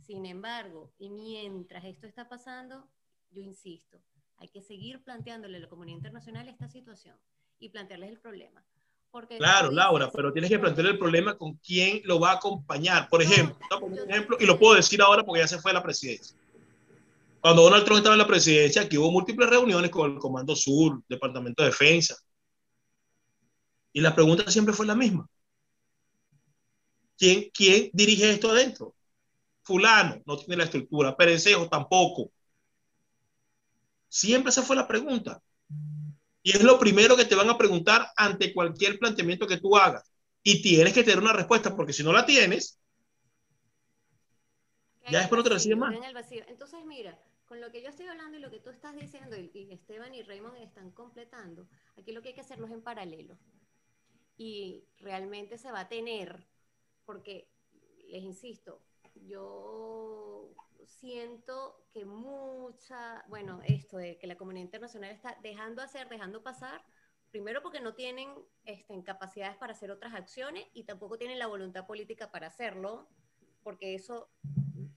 Sin embargo, y mientras esto está pasando, yo insisto, hay que seguir planteándole a la comunidad internacional esta situación y plantearles el problema. Porque claro, Laura, pero tienes que plantear el problema con quién lo va a acompañar. Por ejemplo, ejemplo, y lo puedo decir ahora porque ya se fue la presidencia. Cuando Donald Trump estaba en la presidencia, aquí hubo múltiples reuniones con el Comando Sur, Departamento de Defensa. Y la pregunta siempre fue la misma. ¿Quién, quién dirige esto adentro? Fulano no tiene la estructura, Perencejo tampoco. Siempre esa fue la pregunta. Y es lo primero que te van a preguntar ante cualquier planteamiento que tú hagas. Y tienes que tener una respuesta, porque si no la tienes, ya después no te reciben más. Entonces, mira, con lo que yo estoy hablando y lo que tú estás diciendo, y, Esteban y Raymond están completando, aquí lo que hay que hacerlo es en paralelo. Y realmente se va a tener, porque, les insisto, yo siento que mucha, bueno, esto de que la comunidad internacional está dejando hacer, dejando pasar, primero porque no tienen este, capacidades para hacer otras acciones y tampoco tienen la voluntad política para hacerlo, porque eso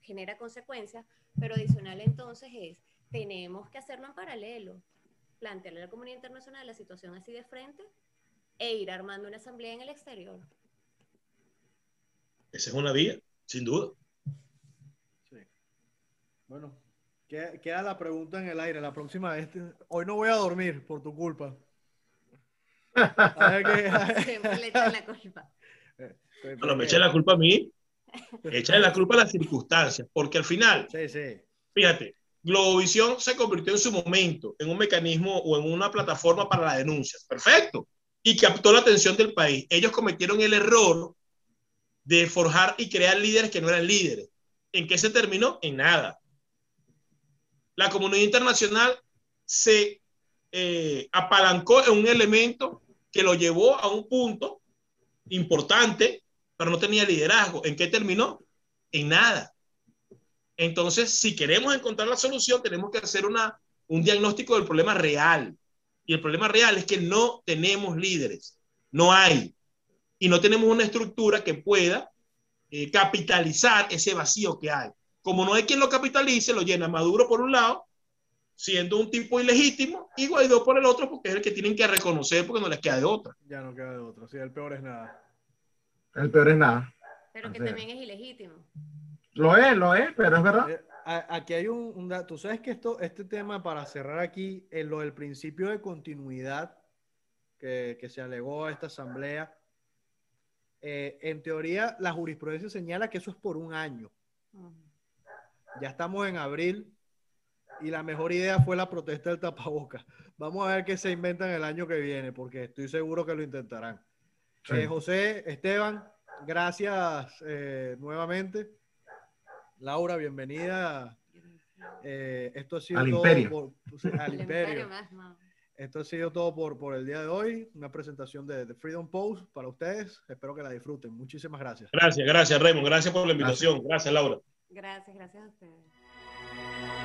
genera consecuencias, pero adicional entonces es, tenemos que hacerlo en paralelo, plantearle a la comunidad internacional la situación así de frente e ir armando una asamblea en el exterior. Esa es una vía, sin duda. Sí. Bueno, queda la pregunta en el aire. La próxima vez, hoy no voy a dormir por tu culpa. Siempre le echan la culpa. Bueno, me echa la culpa a mí. Echarle la culpa a las circunstancias, porque al final, fíjate, Globovisión se convirtió en su momento en un mecanismo o en una plataforma para las denuncias. Perfecto. Y captó la atención del país. Ellos cometieron el error de forjar y crear líderes que no eran líderes. ¿En qué se terminó? En nada. La comunidad internacional se eh, apalancó en un elemento que lo llevó a un punto importante pero no tenía liderazgo. ¿En qué terminó? En nada. Entonces, si queremos encontrar la solución, tenemos que hacer una, un diagnóstico del problema real. Y el problema real es que no tenemos líderes, no hay. Y no tenemos una estructura que pueda eh, capitalizar ese vacío que hay. Como no hay quien lo capitalice, lo llena Maduro por un lado, siendo un tipo ilegítimo, y Guaidó por el otro, porque es el que tienen que reconocer porque no les queda de otra. Ya no queda de otra. Sí, el peor es nada. El peor es nada. Pero que también es ilegítimo. Lo es, lo es, pero es verdad. Eh, aquí hay un, dato. Tú sabes que esto, este tema, para cerrar aquí, en lo del principio de continuidad que, se alegó a esta asamblea, eh, en teoría la jurisprudencia señala que eso es por un año. Ya estamos en abril y la mejor idea fue la protesta del tapabocas. Vamos a ver qué se inventan el año que viene, porque estoy seguro que lo intentarán. Eh, José, Esteban, gracias eh, nuevamente. Laura, bienvenida. Eh, esto ha sido al todo imperio. Por, al imperio. Esto ha sido todo por, por el día de hoy. Una presentación de, Freedom Post para ustedes. Espero que la disfruten. Muchísimas gracias. Gracias, gracias, Raymond. Gracias por la invitación. gracias Laura. Gracias, gracias a ustedes.